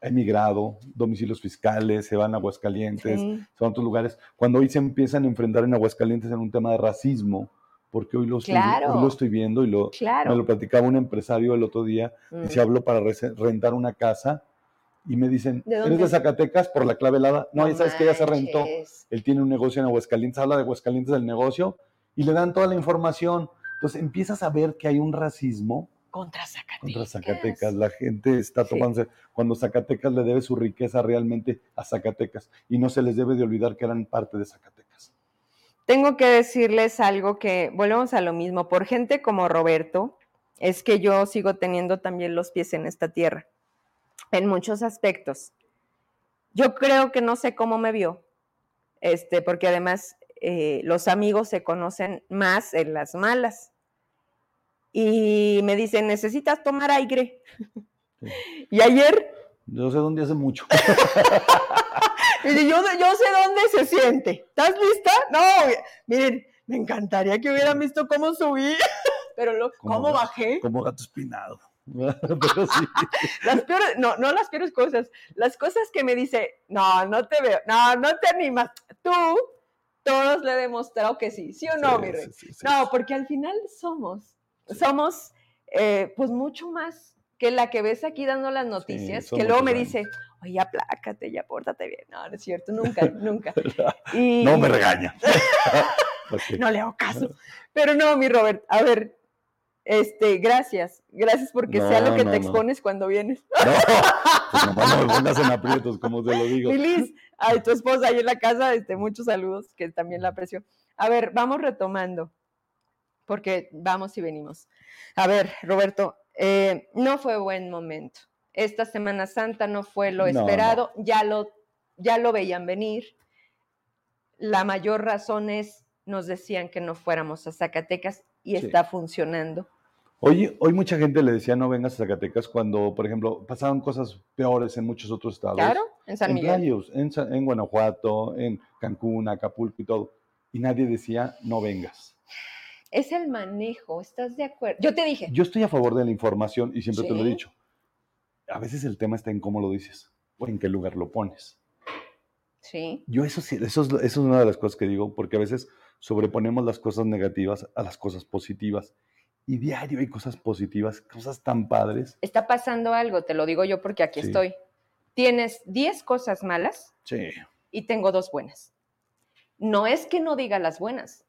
emigrado, domicilios fiscales, se van a Aguascalientes, Sí. son otros lugares. Cuando hoy se empiezan a enfrentar en Aguascalientes en un tema de racismo, porque hoy lo estoy, Claro. hoy lo estoy viendo y lo, me Claro. lo platicaba un empresario el otro día, Mm. y se habló para rentar una casa y me dicen, ¿De ¿eres de Zacatecas por la clave helada? No, ya sabes que ya se rentó. manches. Él tiene un negocio en Aguascalientes, habla de Aguascalientes del negocio y le dan toda la información. Entonces empiezas a ver que hay un racismo Contra Zacatecas. contra Zacatecas. La gente está Sí. tomándose, cuando Zacatecas le debe su riqueza realmente a Zacatecas y no se les debe de olvidar que eran parte de Zacatecas. Tengo que decirles algo que volvemos a lo mismo. Por gente como Roberto, es que yo sigo teniendo también los pies en esta tierra, en muchos aspectos. Yo creo que no sé cómo me vio, este, porque además eh, los amigos se conocen más en las malas. Y me dicen, necesitas tomar aire. Sí. Y ayer Yo sé dónde hace mucho. Yo, yo sé dónde se siente. ¿Estás lista? No, miren, me encantaría que hubieran visto cómo subí, pero lo, Como cómo bajé. Como gato espinado. Pero sí. Las peores, no, no las peores cosas, las cosas que me dice, no, no te veo, no, no te animas. Tú, todos le he demostrado que sí, ¿sí o no, Sí, mi rey? sí, No, porque al final somos, somos, eh, pues mucho más que la que ves aquí dando las noticias, que luego me dice, oye, aplácate, ya pórtate bien. No, no es cierto, nunca, nunca. Y, No me regaña. No le hago caso. Pero no, mi Robert, a ver, este, gracias, gracias porque sea lo que no, te no. expones cuando vienes. No, pues nomás no me pongas en aprietos, como te lo digo. Lilis, a tu esposa ahí en la casa, este, muchos saludos, que también la aprecio. A ver, vamos retomando, porque vamos y venimos. A ver, Roberto, eh, no fue buen momento. Esta Semana Santa no fue lo No, esperado, Ya, lo, ya lo veían venir. La mayor razón es, nos decían que no fuéramos a Zacatecas y Sí. está funcionando. Hoy, hoy mucha gente le decía no vengas a Zacatecas cuando, por ejemplo, pasaban cosas peores en muchos otros estados. Claro, en San en Miguel. en Guanajuato, en Cancún, Acapulco y todo. Y nadie decía no vengas. Es el manejo, ¿estás de acuerdo? Yo te dije, Yo estoy a favor de la información y siempre te lo he dicho. A veces el tema está en cómo lo dices o en qué lugar lo pones. sí, Yo eso sí, eso es, eso es una de las cosas que digo, porque a veces sobreponemos las cosas negativas a las cosas positivas. Y diario hay cosas positivas, cosas tan padres. Está pasando algo, te lo digo yo porque aquí Sí. estoy. Tienes 10 cosas malas Sí. y tengo dos buenas. No es que no diga las buenas,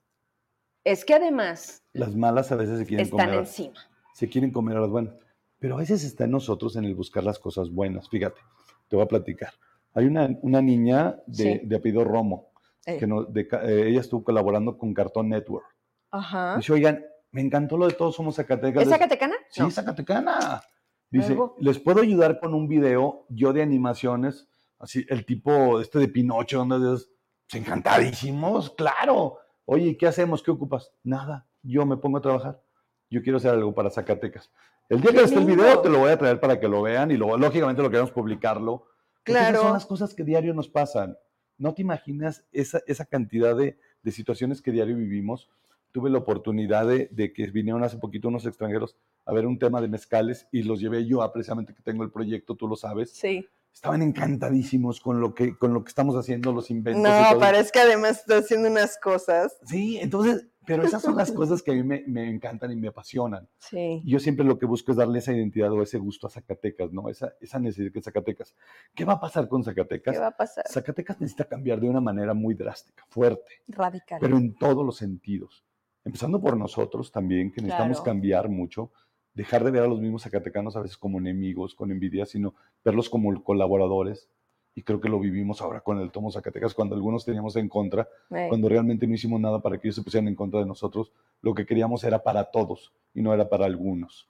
es que además Las malas a veces se quieren están comer. encima. se quieren comer a las buenas. Pero a veces está en nosotros en el buscar las cosas buenas. Fíjate, te voy a platicar. Hay una, una niña de, Sí. de apellido Romo, Eh, que no- de ca- eh, ella estuvo colaborando con Cartoon Network. Ajá. Dice, oigan, me encantó lo de Todos Somos Zacatecas. ¿Es Zacatecana? Sí, No. Zacatecana. Dice, les puedo ayudar con un video yo de animaciones, así, el tipo este de Pinocho, donde "Pues, encantadísimos, claro. Oye, ¿qué hacemos? ¿Qué ocupas? Nada, yo me pongo a trabajar. Yo quiero hacer algo para Zacatecas. El día ¡Qué que esté el video te lo voy a traer para que lo vean y lógicamente, lo queremos publicarlo. esas Claro. son las cosas que diario nos pasan. No te imaginas esa, esa cantidad de, de situaciones que diario vivimos. Tuve la oportunidad de, de que vinieron hace poquito unos extranjeros a ver un tema de mezcales y los llevé yo a precisamente que tengo el proyecto, tú lo sabes. Sí. Estaban encantadísimos con lo que, con lo que estamos haciendo, los inventos. No, parece que además está haciendo unas cosas. Sí, entonces, pero esas son las cosas que a mí me, me encantan y me apasionan. Sí. Y Yo siempre lo que busco es darle esa identidad o ese gusto a Zacatecas, ¿no? Esa, esa necesidad que Zacatecas. ¿Qué va a pasar con Zacatecas? ¿Qué va a pasar? Zacatecas necesita cambiar de una manera muy drástica, fuerte, Radical. pero en todos los sentidos. Empezando por nosotros también, que necesitamos Claro. cambiar mucho, dejar de ver a los mismos zacatecanos a veces como enemigos, con envidia, sino verlos como colaboradores. Y creo que lo vivimos ahora con el Tomo Zacatecas, cuando algunos teníamos en contra, cuando realmente no hicimos nada para que ellos se pusieran en contra de nosotros. Lo que queríamos era para todos y no era para algunos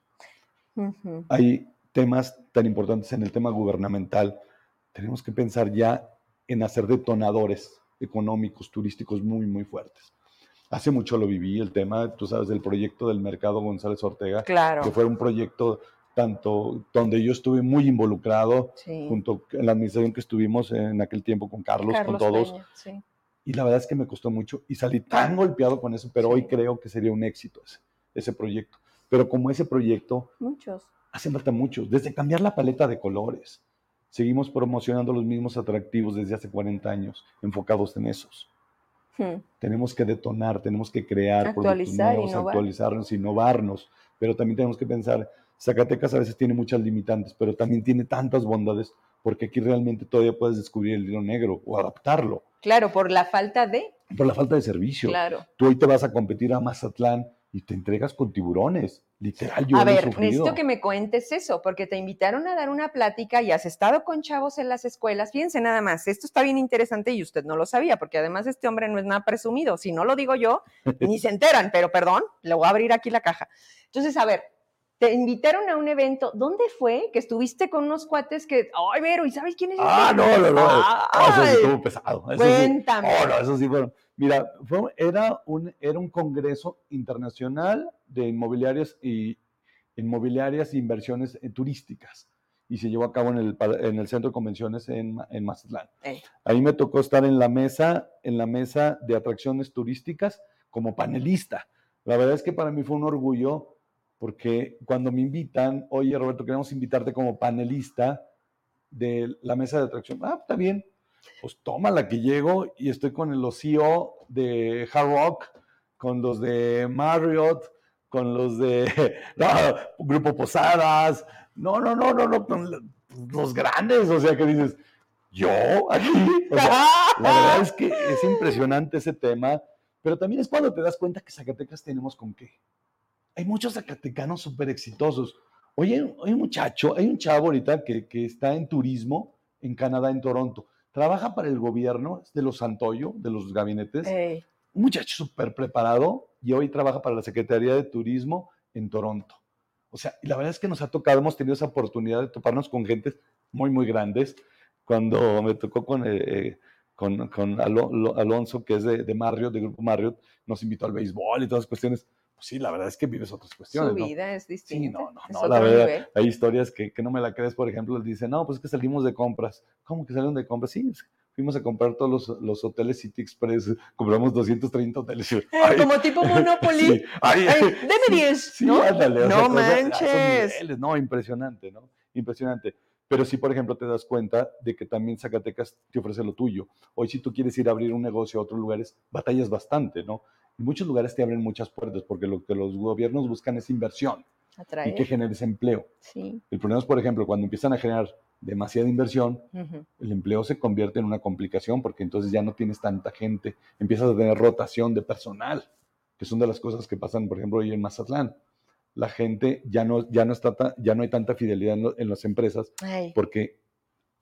hay temas tan importantes en el tema gubernamental, tenemos que pensar ya en hacer detonadores económicos, turísticos muy, muy fuertes. Hace mucho lo viví, el tema, tú sabes, del proyecto del mercado González Ortega, Claro. que fue un proyecto tanto donde yo estuve muy involucrado, Sí. junto en la administración que estuvimos en aquel tiempo con Carlos, Carlos con todos, Peña, sí. y la verdad es que me costó mucho y salí tan golpeado con eso, pero hoy creo que sería un éxito ese, ese proyecto. Pero como ese proyecto Muchos. Hace falta mucho, desde cambiar la paleta de colores. Seguimos promocionando los mismos atractivos desde hace 40 años, enfocados en esos. Hmm. Tenemos que detonar, tenemos que crear Actualizar, nuevos, innovar. actualizarnos, innovarnos, pero también tenemos que pensar, Zacatecas a veces tiene muchas limitantes, pero también tiene tantas bondades, porque aquí realmente todavía puedes descubrir el hilo negro o adaptarlo, Claro, por la falta de. por la falta de servicio. Claro. Tú hoy te vas a competir a Mazatlán y te entregas con tiburones, literal, yo a lo he ver, sufrido. necesito que me cuentes eso, porque te invitaron a dar una plática y has estado con chavos en las escuelas. Fíjense nada más, esto está bien interesante y usted no lo sabía, porque además este hombre no es nada presumido. Si no lo digo yo, ni se enteran, pero perdón, le voy a abrir aquí la caja. Entonces, a ver, te invitaron a un evento. ¿Dónde fue? Que estuviste con unos cuates que. Ay, Vero, ¿y sabes quién es? Ah, ese? no, no, no. Ah, eso sí estuvo pesado. Eso sí. Cuéntame. Oh, no, eso sí fueron. Mira, fue- era, un, era un congreso internacional de inmobiliarias y inmobiliarias e inversiones eh, turísticas y se llevó a cabo en el, en el centro de convenciones en, en Mazatlán. Eh. Ahí me tocó estar en la mesa, en la mesa de atracciones turísticas como panelista. La verdad es que para mí fue un orgullo porque cuando me invitan, oye Roberto, queremos invitarte como panelista de la mesa de atracción. Ah, está bien. Pues tómala que llego y estoy con los CEO de Hard Rock, con los de Marriott, con los de no, Grupo Posadas. No, no, no, no, no, con los grandes. O sea, que dices, yo aquí. O sea, la verdad es que es impresionante ese tema, pero también es cuando te das cuenta que Zacatecas tenemos con qué. Hay muchos zacatecanos súper exitosos. Oye, hay un muchacho, hay un chavo ahorita que, que está en turismo en Canadá, en Toronto. Trabaja para el gobierno, es de los Santoyo, de los gabinetes. Ey, Un muchacho súper preparado y hoy trabaja para la Secretaría de Turismo en Toronto. O sea, y la verdad es que nos ha tocado, hemos tenido esa oportunidad de toparnos con gentes muy, muy grandes. Cuando me tocó con, eh, eh, con, con Alo- Lo- Alonso, que es de, de Marriott, de Grupo Marriott, nos invitó al béisbol y todas las cuestiones. Pues sí, la verdad es que vives otras cuestiones. su ¿no? vida es Sí, distinta. no, no, no, otro la verdad, nivel. hay historias que, que no me la crees, por ejemplo, él dice, no, pues es que salimos de compras. ¿Cómo que salieron de compras? Sí, fuimos a comprar todos los, los hoteles City Express, compramos 230 hoteles. Como tipo Monopoly. Sí, ay, Ay, deme sí, 10, sí, ¿no? ándale, o No cosas- manches. niveles, no, impresionante, ¿no? Impresionante. Pero sí, por ejemplo, te das cuenta de que también Zacatecas te ofrece lo tuyo. Hoy, si tú quieres ir a abrir un negocio a otros lugares, batallas bastante, ¿no? En muchos lugares te abren muchas puertas porque lo que los gobiernos buscan es inversión Atraer. y que generes empleo. Sí. El problema es, por ejemplo, cuando empiezan a generar demasiada inversión, el empleo se convierte en una complicación porque entonces ya no tienes tanta gente, empiezas a tener rotación de personal, que son de las cosas que pasan, por ejemplo, hoy en Mazatlán. La gente ya no, ya no, está ta- ya no hay tanta fidelidad en, lo- en las empresas Ay, porque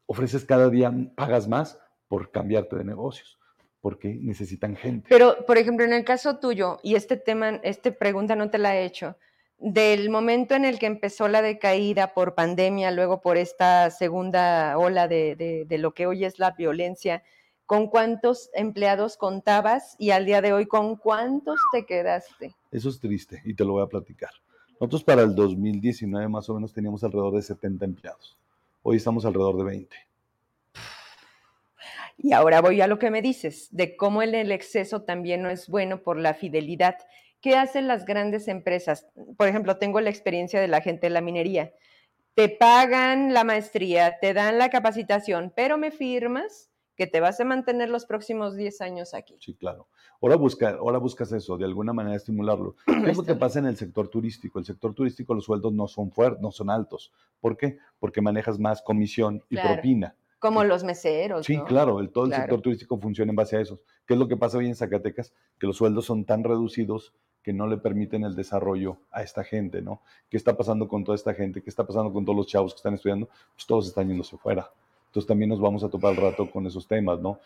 ofreces cada día, pagas más por cambiarte de negocios, porque necesitan gente. Pero, por ejemplo, en el caso tuyo, y este tema, esta pregunta no te la he hecho, del momento en el que empezó la decaída por pandemia, luego por esta segunda ola de, de- de lo que hoy es la violencia, ¿con cuántos empleados contabas y al día de hoy con cuántos te quedaste? Eso es triste y te lo voy a platicar. Nosotros para el 2019 más o menos teníamos alrededor de 70 empleados. Hoy estamos alrededor de 20. Y ahora voy a lo que me dices, de cómo el, exceso también no es bueno por la fidelidad. ¿Qué hacen las grandes empresas? Por ejemplo, tengo la experiencia de la gente de la minería. Te pagan la maestría, te dan la capacitación, pero me firmas que te vas a mantener los próximos 10 años aquí. Sí, claro. Ahora, busca, ahora buscas eso, de alguna manera estimularlo. ¿Qué es lo que pasa en el sector turístico? El sector turístico los sueldos no son fuertes, no son altos. ¿Por qué? Porque manejas más comisión y Claro. propina. Como los meseros. Sí, ¿no? claro, el, todo el sector turístico funciona en base a eso. ¿Qué es lo que pasa hoy en Zacatecas? Que los sueldos son tan reducidos que no le permiten el desarrollo a esta gente, ¿no? ¿Qué está pasando con toda esta gente? ¿Qué está pasando con todos los chavos que están estudiando? Pues todos están yéndose fuera. Entonces también nos vamos a topar al rato con esos temas, ¿no?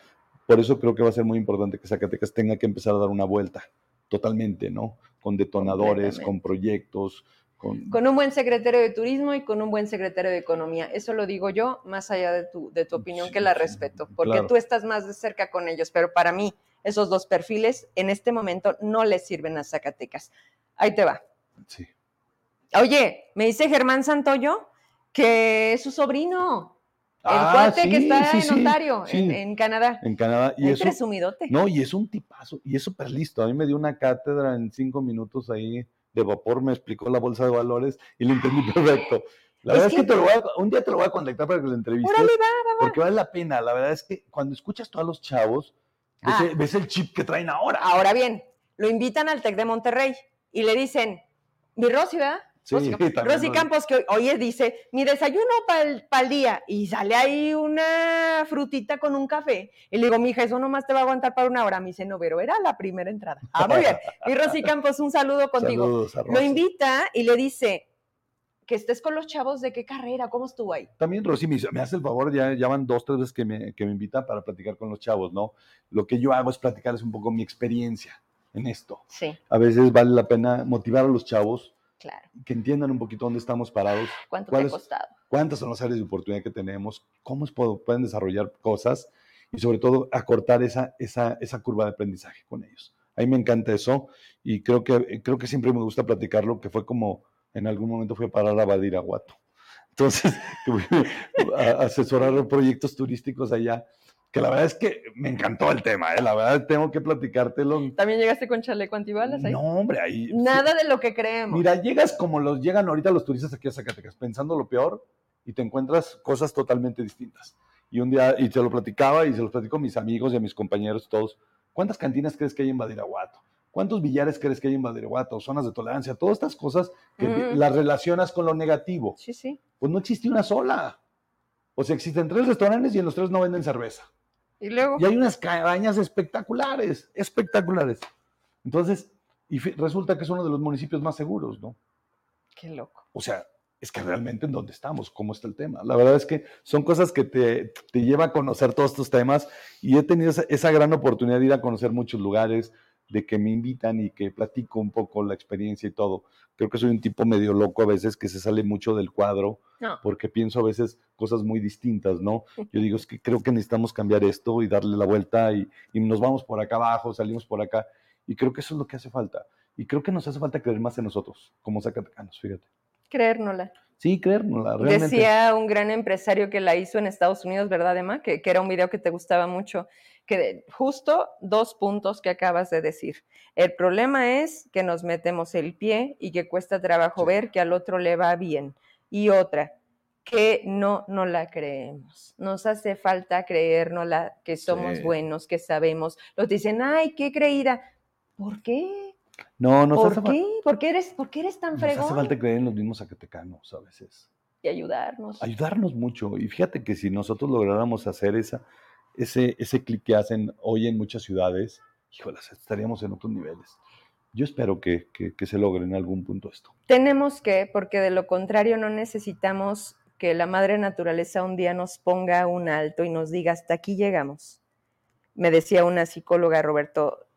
Por eso creo que va a ser muy importante que Zacatecas tenga que empezar a dar una vuelta totalmente, ¿no? Con detonadores, con proyectos, con... Con un buen secretario de turismo y con un buen secretario de economía. Eso lo digo yo, más allá de tu, de tu opinión, Sí, que la sí, respeto, porque claro. tú estás más de cerca con ellos, pero para mí esos dos perfiles en este momento no les sirven a Zacatecas. Ahí te va. Sí. Oye, me dice Germán Santoyo que es su sobrino, Ah, cuate que está sí, en Ontario, sí. en, en Canadá. En Canadá. Y eso, presumidote. No, y es un tipazo, y es súper listo. A mí me dio una cátedra en cinco minutos ahí de vapor, me explicó la bolsa de valores y lo entendí perfecto. La Es verdad es que te lo voy a, un día te lo voy a contactar para que lo entrevistes, Órale, va, porque vale la pena. La verdad es que cuando escuchas tú a los chavos, ves, Ah. el- ves el chip que traen ahora. Ahora bien, lo invitan al TEC de Monterrey y le dicen, mi Rosy, ¿verdad? Sí, Rosy, también Rosy lo- Campos, que hoy- dice, mi desayuno para el día, y sale ahí una frutita con un café, y le digo, mija, eso nomás te va a aguantar para una hora, me dice, no, pero era la primera entrada. Ah, muy bien, mi Rosy Campos, un saludo contigo. Saludos a Lo Rosy. invita y le dice, que estés con los chavos de qué carrera, cómo estuvo ahí. También Rosy me, me hace el favor, ya, ya van dos, tres veces que me, que me invita para platicar con los chavos, ¿no? Lo que yo hago es platicarles un poco mi experiencia en esto. Sí, A veces vale la pena motivar a los chavos claro. que entiendan un poquito dónde estamos parados, ¿Cuánto te ¿Cuál ha costado? cuántas son las áreas de oportunidad que tenemos, cómo pueden desarrollar cosas y sobre todo acortar esa, esa, esa curva de aprendizaje con ellos. A mí me encanta eso y creo que, creo que siempre me gusta platicarlo, que fue como en algún momento fui a parar a Badiraguato. Entonces, a asesorar proyectos turísticos allá, que la verdad es que me encantó el tema, ¿eh? la verdad tengo que platicártelo. ¿También llegaste con chaleco antibalas ahí? No, hombre, ahí... Nada de lo que creemos. Mira, llegas como los llegan ahorita los turistas aquí a Zacatecas, pensando lo peor y te encuentras cosas totalmente distintas. Y un día, y te lo platicaba y se los platico a mis amigos y a mis compañeros todos, ¿cuántas cantinas crees que hay en Badiraguato? ¿Cuántos billares crees que hay en Badiraguato? Zonas de tolerancia, todas estas cosas que Mm. las relacionas con lo negativo. Sí, sí. Pues no existe una sola. O sea, existen tres restaurantes y en los tres no venden cerveza. Y luego, Y hay unas cabañas espectaculares, espectaculares. Entonces, y resulta que es uno de los municipios más seguros, ¿no? qué loco. O sea, es que realmente en dónde estamos, cómo está el tema. La verdad es que son cosas que te, te lleva a conocer todos estos temas y he tenido esa, esa gran oportunidad de ir a conocer muchos lugares, de que me invitan y que platico un poco la experiencia y todo. Creo que soy un tipo medio loco a veces que se sale mucho del cuadro No, porque pienso a veces cosas muy distintas, ¿no? Yo digo, es que creo que necesitamos cambiar esto y darle la vuelta y, y nos vamos por acá abajo, salimos por acá. Y creo que eso es lo que hace falta. Y creo que nos hace falta creer más en nosotros, como zacatecanos, fíjate. creérnosla. Sí, creérnosla, realmente. Decía un gran empresario que la hizo en Estados Unidos, ¿verdad, Emma? Que, que era un video que te gustaba mucho. Que justo dos puntos que acabas de decir. El problema es que nos metemos el pie y que cuesta trabajo Sí. ver que al otro le va bien. Y otra, que no no la creemos. Nos hace falta creérnosla, que somos Sí. buenos, que sabemos. Los dicen, ay, qué creída. ¿Por qué? No, nos ¿Por qué? ¿Por qué eres, por qué eres tan nos hace fregón? falta creer en los mismos zacatecanos a veces. Y ayudarnos. ayudarnos mucho. Y fíjate que si nosotros lográramos hacer esa, ese, ese clic que hacen hoy en muchas ciudades, híjolas, estaríamos en otros niveles. Yo espero que, que- que se logre en algún punto esto. Tenemos que, porque de lo contrario no necesitamos que la madre naturaleza un día nos ponga un alto y nos diga hasta aquí llegamos. Me decía una psicóloga, Roberto,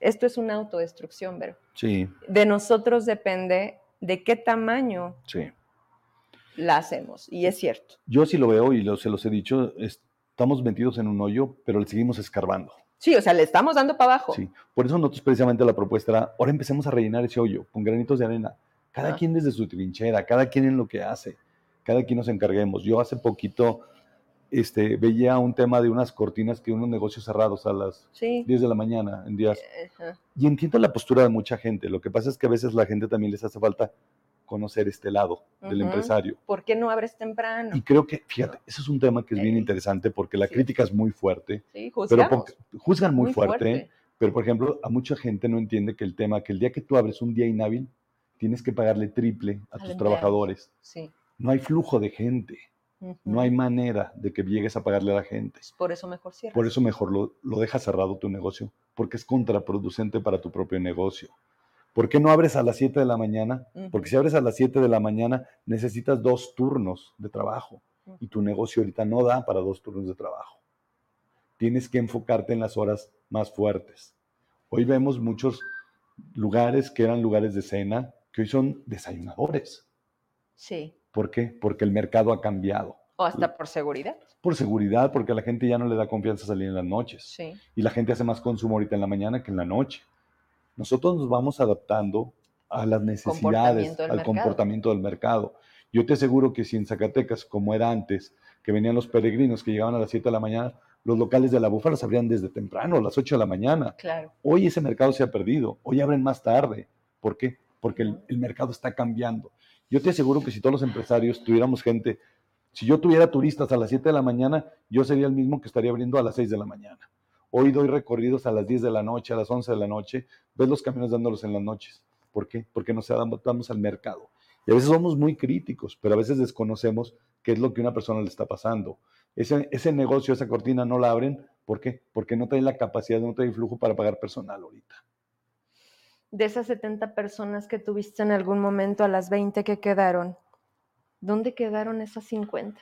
esto es una autodestrucción, pero Sí, de nosotros depende de qué tamaño sí. la hacemos. Y es cierto. Yo sí lo veo y lo- se los he dicho, estamos metidos en un hoyo, pero le seguimos escarbando. Sí, o sea, le estamos dando para abajo. Sí. Por eso nosotros precisamente la propuesta era, ahora empecemos a rellenar ese hoyo con granitos de arena. Cada Ah. quien desde su trinchera, cada quien en lo que hace, cada quien nos encarguemos. Yo hace poquito este, veía un tema de unas cortinas que unos negocios cerrados a las Sí. 10 de la mañana en días. Y entiendo la postura de mucha gente. Lo que pasa es que a veces la gente también les hace falta conocer este lado del empresario. ¿Por qué no abres temprano? Y creo que, fíjate, eso es un tema que es bien interesante porque la Sí. crítica es muy fuerte, Sí, pero juzgamos. po- juzgan muy, fuerte, Pero, por ejemplo, a mucha gente no entiende que el tema, que el día que tú abres un día inhábil, tienes que pagarle triple a tus trabajadores. Sí. No hay flujo de gente, no hay manera de que llegues a pagarle a la gente. Pues Por eso mejor cierras. Por eso mejor lo, lo dejas cerrado tu negocio, porque es contraproducente para tu propio negocio. ¿Por qué no abres a las 7 de la mañana? Porque si abres a las 7 de la mañana, necesitas dos turnos de trabajo y tu negocio ahorita no da para dos turnos de trabajo. Tienes que enfocarte en las horas más fuertes. Hoy vemos muchos lugares que eran lugares de cena, que hoy son desayunadores. Sí. ¿Por qué? Porque el mercado ha cambiado. O hasta por seguridad. Por seguridad, porque a la gente ya no le da confianza salir en las noches. Sí. y la gente hace más consumo ahorita en la mañana que en la noche. Nosotros nos vamos adaptando a las necesidades, Comportamiento al mercado. comportamiento del mercado. Yo te aseguro que si en Zacatecas, como era antes, que venían los peregrinos que llegaban a las 7 de la mañana, los locales de la búfala se abrían desde temprano, a las 8 de la mañana. Claro. Hoy ese mercado se ha perdido, hoy abren más tarde. ¿Por qué? Porque el, el mercado está cambiando. Yo te aseguro que si todos los empresarios tuviéramos gente, si yo tuviera turistas a las 7 de la mañana, yo sería el mismo que estaría abriendo a las 6 de la mañana. Hoy doy recorridos a las 10 de la noche, a las 11 de la noche, ves los camiones dándolos en las noches. ¿Por qué? Porque nos adaptamos al mercado. Y a veces somos muy críticos, pero a veces desconocemos qué es lo que una persona le está pasando. Ese, negocio, esa cortina no la abren. ¿Por qué? Porque no traen la capacidad, no traen flujo para pagar personal ahorita. De esas 70 personas que tuviste en algún momento, a las 20 que quedaron, ¿dónde quedaron esas 50?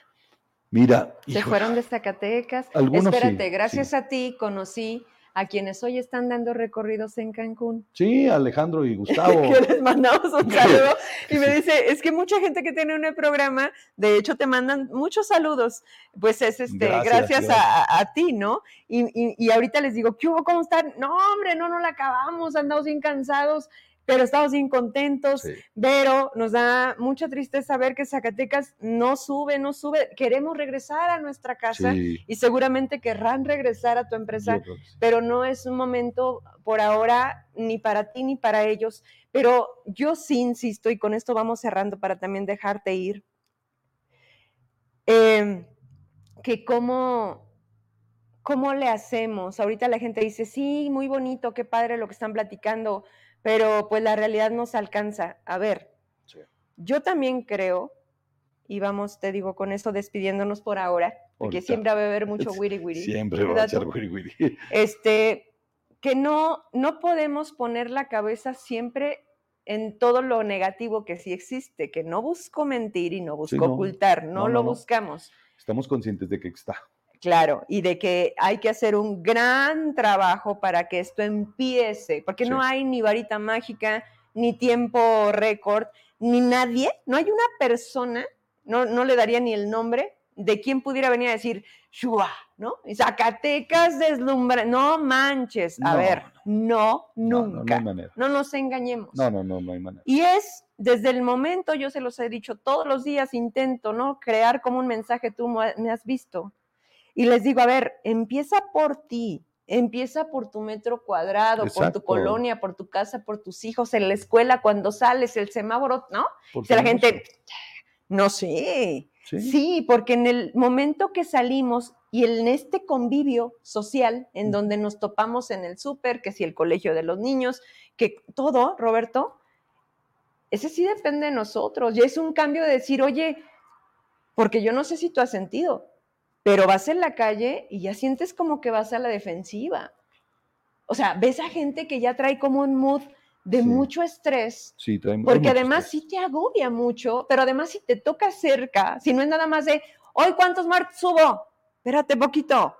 Mira, Se fueron de Zacatecas. Algunos sí, Espérate, gracias sí. a ti conocí a quienes hoy están dando recorridos en Cancún. sí, Alejandro y Gustavo. que les mandamos un saludo y me dice, es que mucha gente que tiene un programa, de hecho te mandan muchos saludos, pues es este, Gracias, gracias, gracias. A, a ti, ¿no? Y, y- y ahorita les digo, ¿qué hubo? ¿Cómo están? No, hombre, no, no la acabamos, andamos bien cansados, pero estamos bien contentos, Sí. pero nos da mucha tristeza ver que Zacatecas no sube, no sube, queremos regresar a nuestra casa Sí, y seguramente querrán regresar a tu empresa sí. pero no es un momento por ahora ni para ti ni para ellos. Pero yo sí insisto, y con esto vamos cerrando para también dejarte ir, em, que cómo, cómo le hacemos. Ahorita la gente dice, sí, muy bonito, qué padre lo que están platicando, pero pues la realidad nos alcanza. A ver, Sí. yo también creo, y vamos, te digo, con eso despidiéndonos por ahora, porque Ahorita. siempre va a haber mucho wiri wiri. Siempre va a ¿verdad echar wiri wiri. este, que no, no podemos poner la cabeza siempre en todo lo negativo que sí existe, que no busco mentir y no busco no. ocultar, no, No, lo no. buscamos, Estamos conscientes de que está. Claro, y de que hay que hacer un gran trabajo para que esto empiece, porque no hay ni varita mágica, ni tiempo récord, ni nadie, no hay una persona, no, no le daría ni el nombre de quien pudiera venir a decir, Shua, ¿no? Y Zacatecas deslumbra, no manches, a No, ver, no, No, no, no nunca, hay manera. no nos engañemos. No, no, no, no hay manera. Y es desde el momento, yo se los he dicho, todos los días intento, ¿no? Crear como un mensaje, tú me has visto. Y les digo, a ver, empieza por ti, empieza por tu metro cuadrado, por tu colonia, por tu casa, por tus hijos, en la escuela, cuando sales, el semáforo, ¿no? Por Dice la gente, no sé. Sí. Sí, porque en el momento que salimos, y en este convivio social en donde nos topamos en el súper, que si el colegio de los niños, que todo, Roberto, ese sí depende de nosotros. Y es un cambio de decir, oye, porque yo no sé si tú has sentido, pero vas en la calle y ya sientes como que vas a la defensiva. O sea, ves a gente que ya trae como un mood de mucho estrés. Sí, trae Porque además sí te agobia mucho, pero además si te toca cerca, si no es nada más de, hoy cuántos muertos subo, espérate poquito.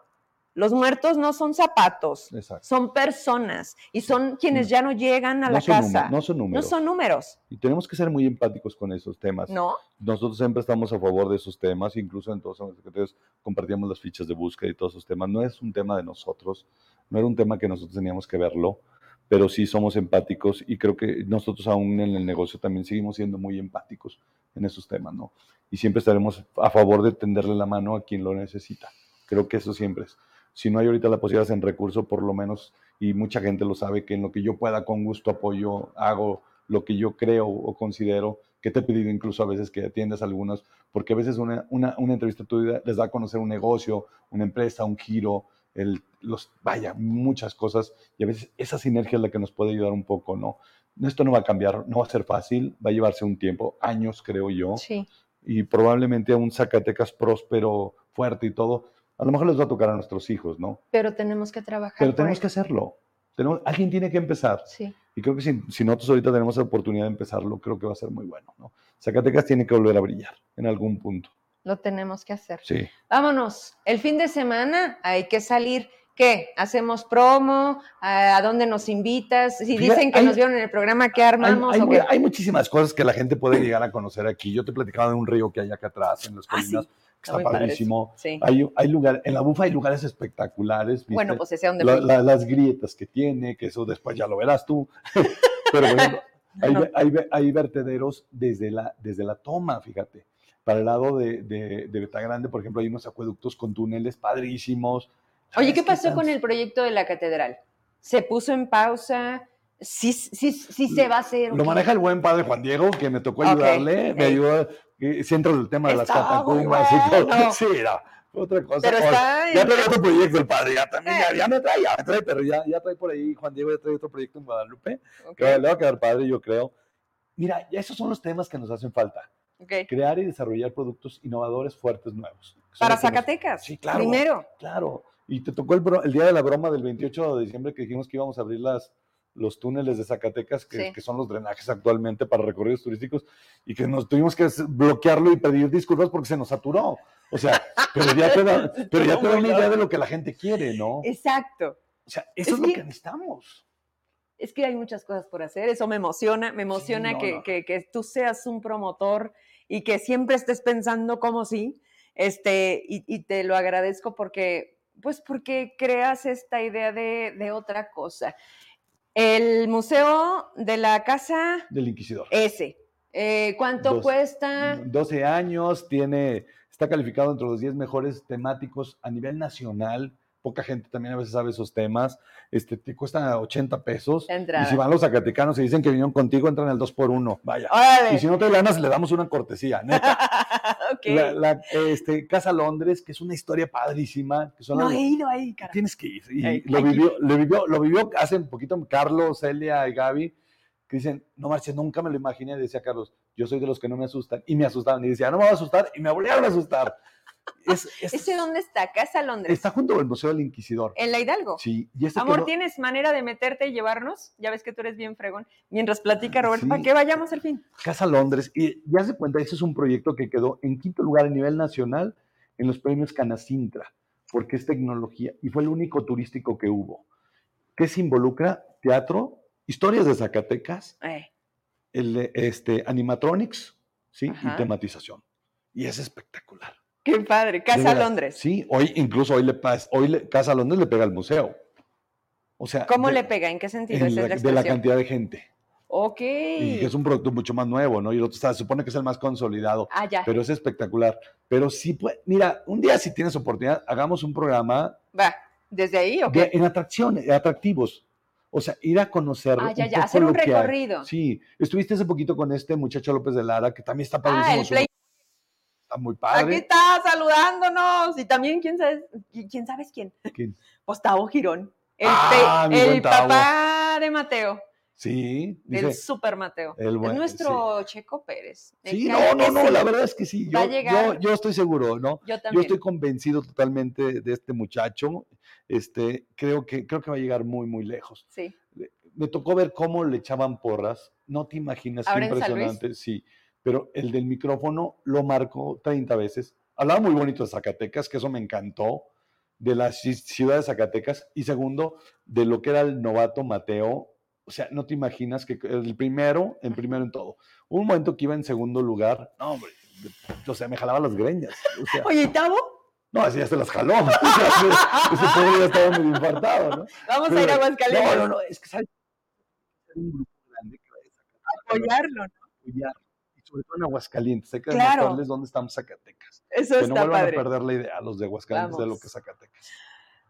Los muertos no son zapatos, son personas y son quienes ya no llegan a la casa. no son números. No son números. Y tenemos que ser muy empáticos con esos temas. No. Nosotros siempre estamos a favor de esos temas, incluso en todos los secretarios compartíamos las fichas de búsqueda y todos esos temas. No es un tema de nosotros, no era un tema que nosotros teníamos que verlo, pero sí somos empáticos y creo que nosotros aún en el negocio también seguimos siendo muy empáticos en esos temas, ¿no? Y siempre estaremos a favor de tenderle la mano a quien lo necesita. Creo que eso siempre es. Si no hay ahorita la posibilidad en recurso, por lo menos, y mucha gente lo sabe, que en lo que yo pueda con gusto apoyo, hago lo que yo creo o considero, que te he pedido incluso a veces que atiendas algunos, porque a veces una, una, una entrevista tuya les da a conocer un negocio, una empresa, un giro, el, los, vaya, muchas cosas, y a veces esa sinergia es la que nos puede ayudar un poco, ¿no? Esto no va a cambiar, no va a ser fácil, va a llevarse un tiempo, años creo yo, sí. y probablemente a un Zacatecas próspero, fuerte y todo, a lo mejor les va a tocar a nuestros hijos, ¿no? Pero tenemos que trabajar. Pero tenemos que hacerlo. Tenemos, alguien tiene que empezar. Sí. Y creo que si, si, nosotros ahorita tenemos la oportunidad de empezarlo, creo que va a ser muy bueno, ¿no? Zacatecas tiene que volver a brillar en algún punto. Lo tenemos que hacer. Sí. Vámonos. El fin de semana hay que salir. ¿Qué? ¿Hacemos promo? ¿A dónde nos invitas? Si dicen que hay, nos vieron en el programa, ¿qué armamos? Hay, ¿o qué? hay, muchísimas cosas que la gente puede llegar a conocer aquí. Yo te platicaba de un río que hay acá atrás, en las colinas. ¿Ah, sí? que está padrísimo. Sí. Hay, hay lugar, en la bufa hay lugares espectaculares. ¿viste? Bueno, pues ese donde la, la, Las grietas que tiene, que eso después ya lo verás tú. Pero bueno, hay, no. hay, hay, vertederos desde la, desde la toma, fíjate. Para el lado de, de, de Betagrande, por ejemplo, hay unos acueductos con túneles padrísimos. Oye, ¿qué pasó con el proyecto de la catedral? ¿Se puso en pausa? Sí, sí, sí se va a hacer. Lo maneja el buen padre Juan Diego, que me tocó ayudarle, okay. me ayudó, siempre el tema de las catacumbas y todo. Sí, era otra cosa. Pero está ya trae otro proyecto el padre, ya también, ya, ya, me trae, ya me trae, pero ya, ya trae por ahí, Juan Diego ya trae otro proyecto en Guadalupe, okay. que le va a quedar padre, yo creo. Mira, esos son los temas que nos hacen falta. Okay. Crear y desarrollar productos innovadores fuertes nuevos. Para Zacatecas. Nos... Sí, claro. Primero. Claro. Y te tocó el, el, día de la broma del 28 de diciembre que dijimos que íbamos a abrir las, los túneles de Zacatecas, que, sí. que, son los drenajes actualmente para recorridos turísticos, y que nos tuvimos que bloquearlo y pedir disculpas porque se nos saturó. O sea, pero ya te da, pero ya te da una idea de lo que la gente quiere, ¿no? Exacto. O sea, eso es, es lo que, que necesitamos. Es que hay muchas cosas por hacer, eso me emociona, me emociona sí, no, que, no. Que, que, tú seas un promotor y que siempre estés pensando como sí, este, y, y te lo agradezco porque, pues porque creas esta idea de, de otra cosa. El Museo de la Casa del Inquisidor. Ese. Eh, ¿Cuánto Dos, cuesta? 12 años, tiene, está calificado entre los 10 mejores temáticos a nivel nacional. Poca gente también a veces sabe esos temas. Este, te cuesta 80 pesos. Entrada. Y si van los zacatecanos y dicen que vinieron contigo, entran al 2 por 1 Vaya. ¡Órale! Y si no te ganas, le damos una cortesía, neta. okay. la, la, este, Casa Londres, que es una historia padrísima. Que son no las, he ido ahí, cara. Tienes que ir. Y Hey, lo, vivió, lo, vivió, lo vivió hace un poquito Carlos, Celia y Gaby, que dicen, no marches, nunca me lo imaginé, decía Carlos, yo soy de los que no me asustan. Y me asustaban. Y decía, no me voy a asustar. Y me volvieron a asustar. Es, es, ¿Ese dónde está? Casa Londres. Está junto al Museo del Inquisidor. En la Hidalgo. Sí. Y ese Amor, quedó- ¿tienes manera de meterte y llevarnos? Ya ves que tú eres bien fregón. Mientras platica Roberto, Sí. para que vayamos al fin. Casa Londres. Y ya se cuenta, ese es un proyecto que quedó en quinto lugar a nivel nacional en los premios Canacintra, porque es tecnología y fue el único turístico que hubo. ¿Qué se involucra? Teatro, historias de Zacatecas, Eh, el, este, animatronics, ¿sí? Ajá. Y tematización. Y es espectacular. Qué padre. Casa. Londres. Sí, hoy incluso hoy le hoy le- Casa Londres le pega al museo. O sea, ¿Cómo de- le pega? ¿En qué sentido? en la- es la de la cantidad de gente. Ok. Y que es un producto mucho más nuevo, ¿no? Y el otro está- se supone que es el más consolidado. Ah, ya. pero es espectacular. Pero sí, pues, mira, un día si tienes oportunidad, hagamos un programa Va. ¿Desde ahí o de- qué? en atracciones, atractivos. O sea, ir a conocer. Ah, ya, ya. Hacer un recorrido. Sí, estuviste hace poquito con este muchacho López de Lara, que también está Ah, padrísimo. el su- Play. Está muy Aquí padre. está saludándonos. Y también, ¿quién sabes quién? Sabes quién? ¿Quién? Pues Tavo Girón. El, Ah, el Tavo. papá de Mateo. Sí, El dice. super Mateo. el buen- es nuestro Checo Pérez. Sí, no, no, no, sí. la verdad es que sí. Va a Yo, llegar. yo, yo estoy seguro, ¿no? Yo Yo también. estoy convencido totalmente de este muchacho. Este, creo que, creo que va a llegar muy, muy lejos. Sí. Me tocó ver cómo le echaban porras. No te imaginas qué impresionante. Sí, pero el del micrófono lo marcó 30 veces. Hablaba muy bonito de Zacatecas, que eso me encantó, de la ci- ciudad de Zacatecas. Y segundo, de lo que era el novato Mateo. O sea, no te imaginas que el primero, el primero en todo. Un momento que iba en segundo lugar, no, hombre, o sea, me jalaba las greñas. O sea, Oye, ¿y Tavo? no, así ya se las jaló. O sea, ese- ese pobre ya estaba medio infartado, ¿no? Vamos a ir a Aguascalientes No, no, no, es que. Ser un grupo grande que vaya a apoyarlo. ¿no? apoyar, y sobre todo en Aguascalientes, hay que Claro. demostrarles dónde estamos Zacatecas. Eso Que no está vuelvan padre. a perder la idea a los de Aguascalientes de lo Vamos. que es Zacatecas.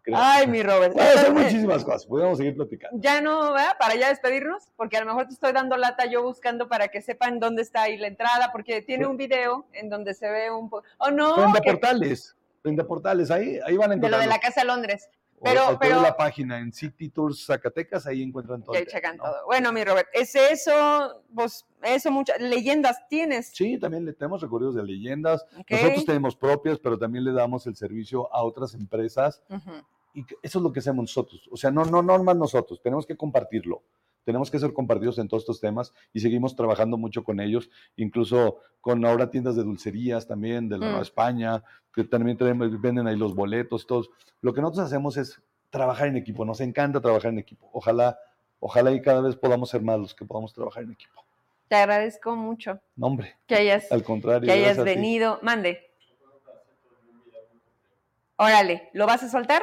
Creo. Ay, mi Robert. Puede hacer muchísimas cosas, podemos seguir platicando. Ya no, ¿verdad? Para ya despedirnos, porque a lo mejor te estoy dando lata yo buscando para que sepan dónde está ahí la entrada, porque tiene un video en donde se ve un poco. Oh, no, Frente que- portales, frente portales, ahí, ahí van a de lo encontrar. de la Casa de Londres. Pero- o pero- la página en City Tours Zacatecas, ahí encuentran todo. Tema, checan ¿no? todo. Bueno, mi Robert, es eso, pues, eso, muchas leyendas tienes. Sí, también le tenemos recorridos de leyendas. ¿ok? Nosotros tenemos propias, pero también le damos el servicio a otras empresas Ujú. y que- eso es lo que hacemos nosotros. O sea, no, no, no más nosotros, tenemos que compartirlo. Tenemos que ser compartidos en todos estos temas y seguimos trabajando mucho con ellos, incluso con ahora tiendas de dulcerías también, de la Nueva Mm. España, que también venden ahí los boletos, todos. Lo que nosotros hacemos es trabajar en equipo, nos encanta trabajar en equipo. Ojalá, ojalá y cada vez podamos ser más los que podamos trabajar en equipo. Te agradezco mucho No, hombre, que hayas, al contrario. que hayas venido. Mande. Órale, ¿lo vas a soltar?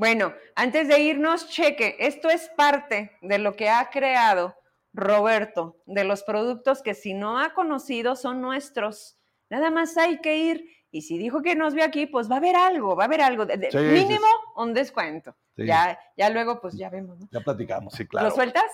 Bueno, antes de irnos, cheque, esto es parte de lo que ha creado Roberto, de los productos que si no ha conocido son nuestros. Nada más hay que ir. Y si dijo que nos vio aquí, pues va a haber algo, va a haber algo. de- de- Sí, sí, mínimo un descuento. Sí, Ya, ya luego, pues ya vemos, ¿no? ya platicamos, sí, claro. ¿Lo sueltas?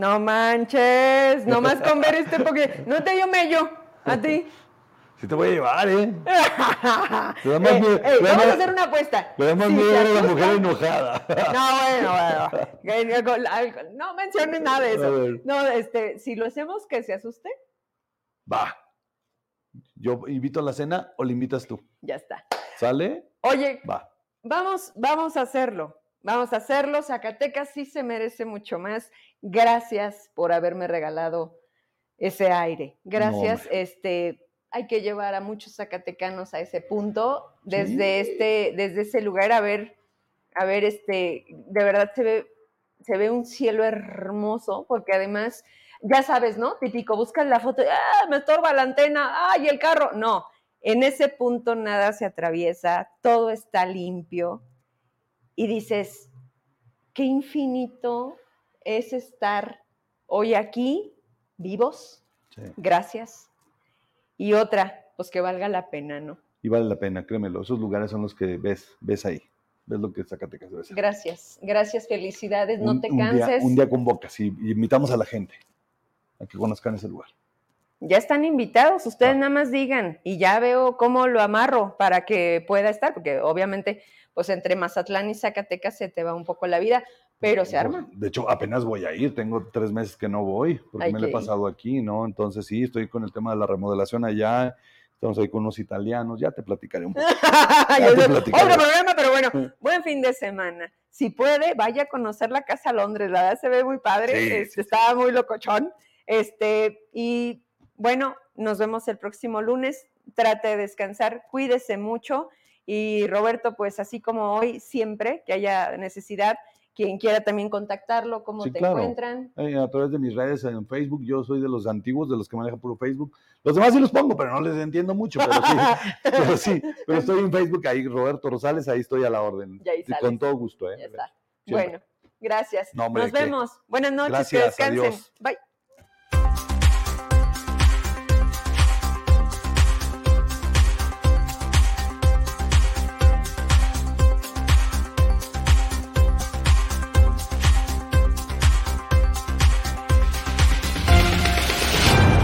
No manches, nomás con ver este porque no te dio mello. A ti. Sí te voy a llevar, ¿eh? Eh, miedo- eh, vamos a hacer una apuesta. Le da más Si miedo a la mujer enojada. No, bueno, bueno. No menciones nada de eso. No, este, si lo hacemos que se asuste, Va. Yo invito a la cena o le invitas tú. ya está. ¿Sale? Oye, Va. vamos, vamos a hacerlo. Vamos a hacerlo. Zacatecas sí se merece mucho más. Gracias por haberme regalado ese aire. Gracias. este, hay que llevar a muchos zacatecanos a ese punto, desde Sí. este, desde ese lugar, a ver, a ver, este, de verdad se ve, se ve un cielo hermoso, porque además, ya sabes, ¿no? Típico, buscas la foto, ah, me estorba la antena, ay, el carro. No, en ese punto nada se atraviesa, todo está limpio y dices, qué infinito es estar hoy aquí, vivos, Sí. gracias. Y otra, pues que valga la pena, ¿no? Y vale la pena, créemelo. Esos lugares son los que ves, ves ahí. Ves lo que Zacatecas debe ser. Gracias, gracias, felicidades, no te un día- canses. un día convocas y, y invitamos a la gente a que conozcan ese lugar. Ya están invitados, ustedes Va. nada más digan y ya veo cómo lo amarro para que pueda estar, porque obviamente, pues entre Mazatlán y Zacatecas se te va un poco la vida, pero se arma. De hecho, apenas voy a ir. Tengo tres meses que no voy porque Hay me lo he ir. pasado aquí, ¿no? Entonces sí, estoy con el tema de la remodelación allá. Estamos ahí con unos italianos, ya te platicaré un poco. Otro programa, pero bueno, buen fin de semana. Si puede, vaya a conocer la Casa Londres, la verdad se ve muy padre, este, estaba muy locochón. Este, y bueno, nos vemos el próximo lunes. Trate de descansar, cuídese mucho. Y Roberto, pues así como hoy, siempre que haya necesidad, quien quiera también contactarlo, cómo te encuentran. Eh, a través de mis redes en Facebook, yo soy de los antiguos, de los que manejan puro Facebook. Los demás sí los pongo, pero no les entiendo mucho, pero sí, pero sí, pero estoy en Facebook ahí, Roberto Rosales, ahí estoy a la orden. Y con todo gusto, ¿eh? Bueno, gracias. Nos vemos. Buenas noches, que descansen. Bye.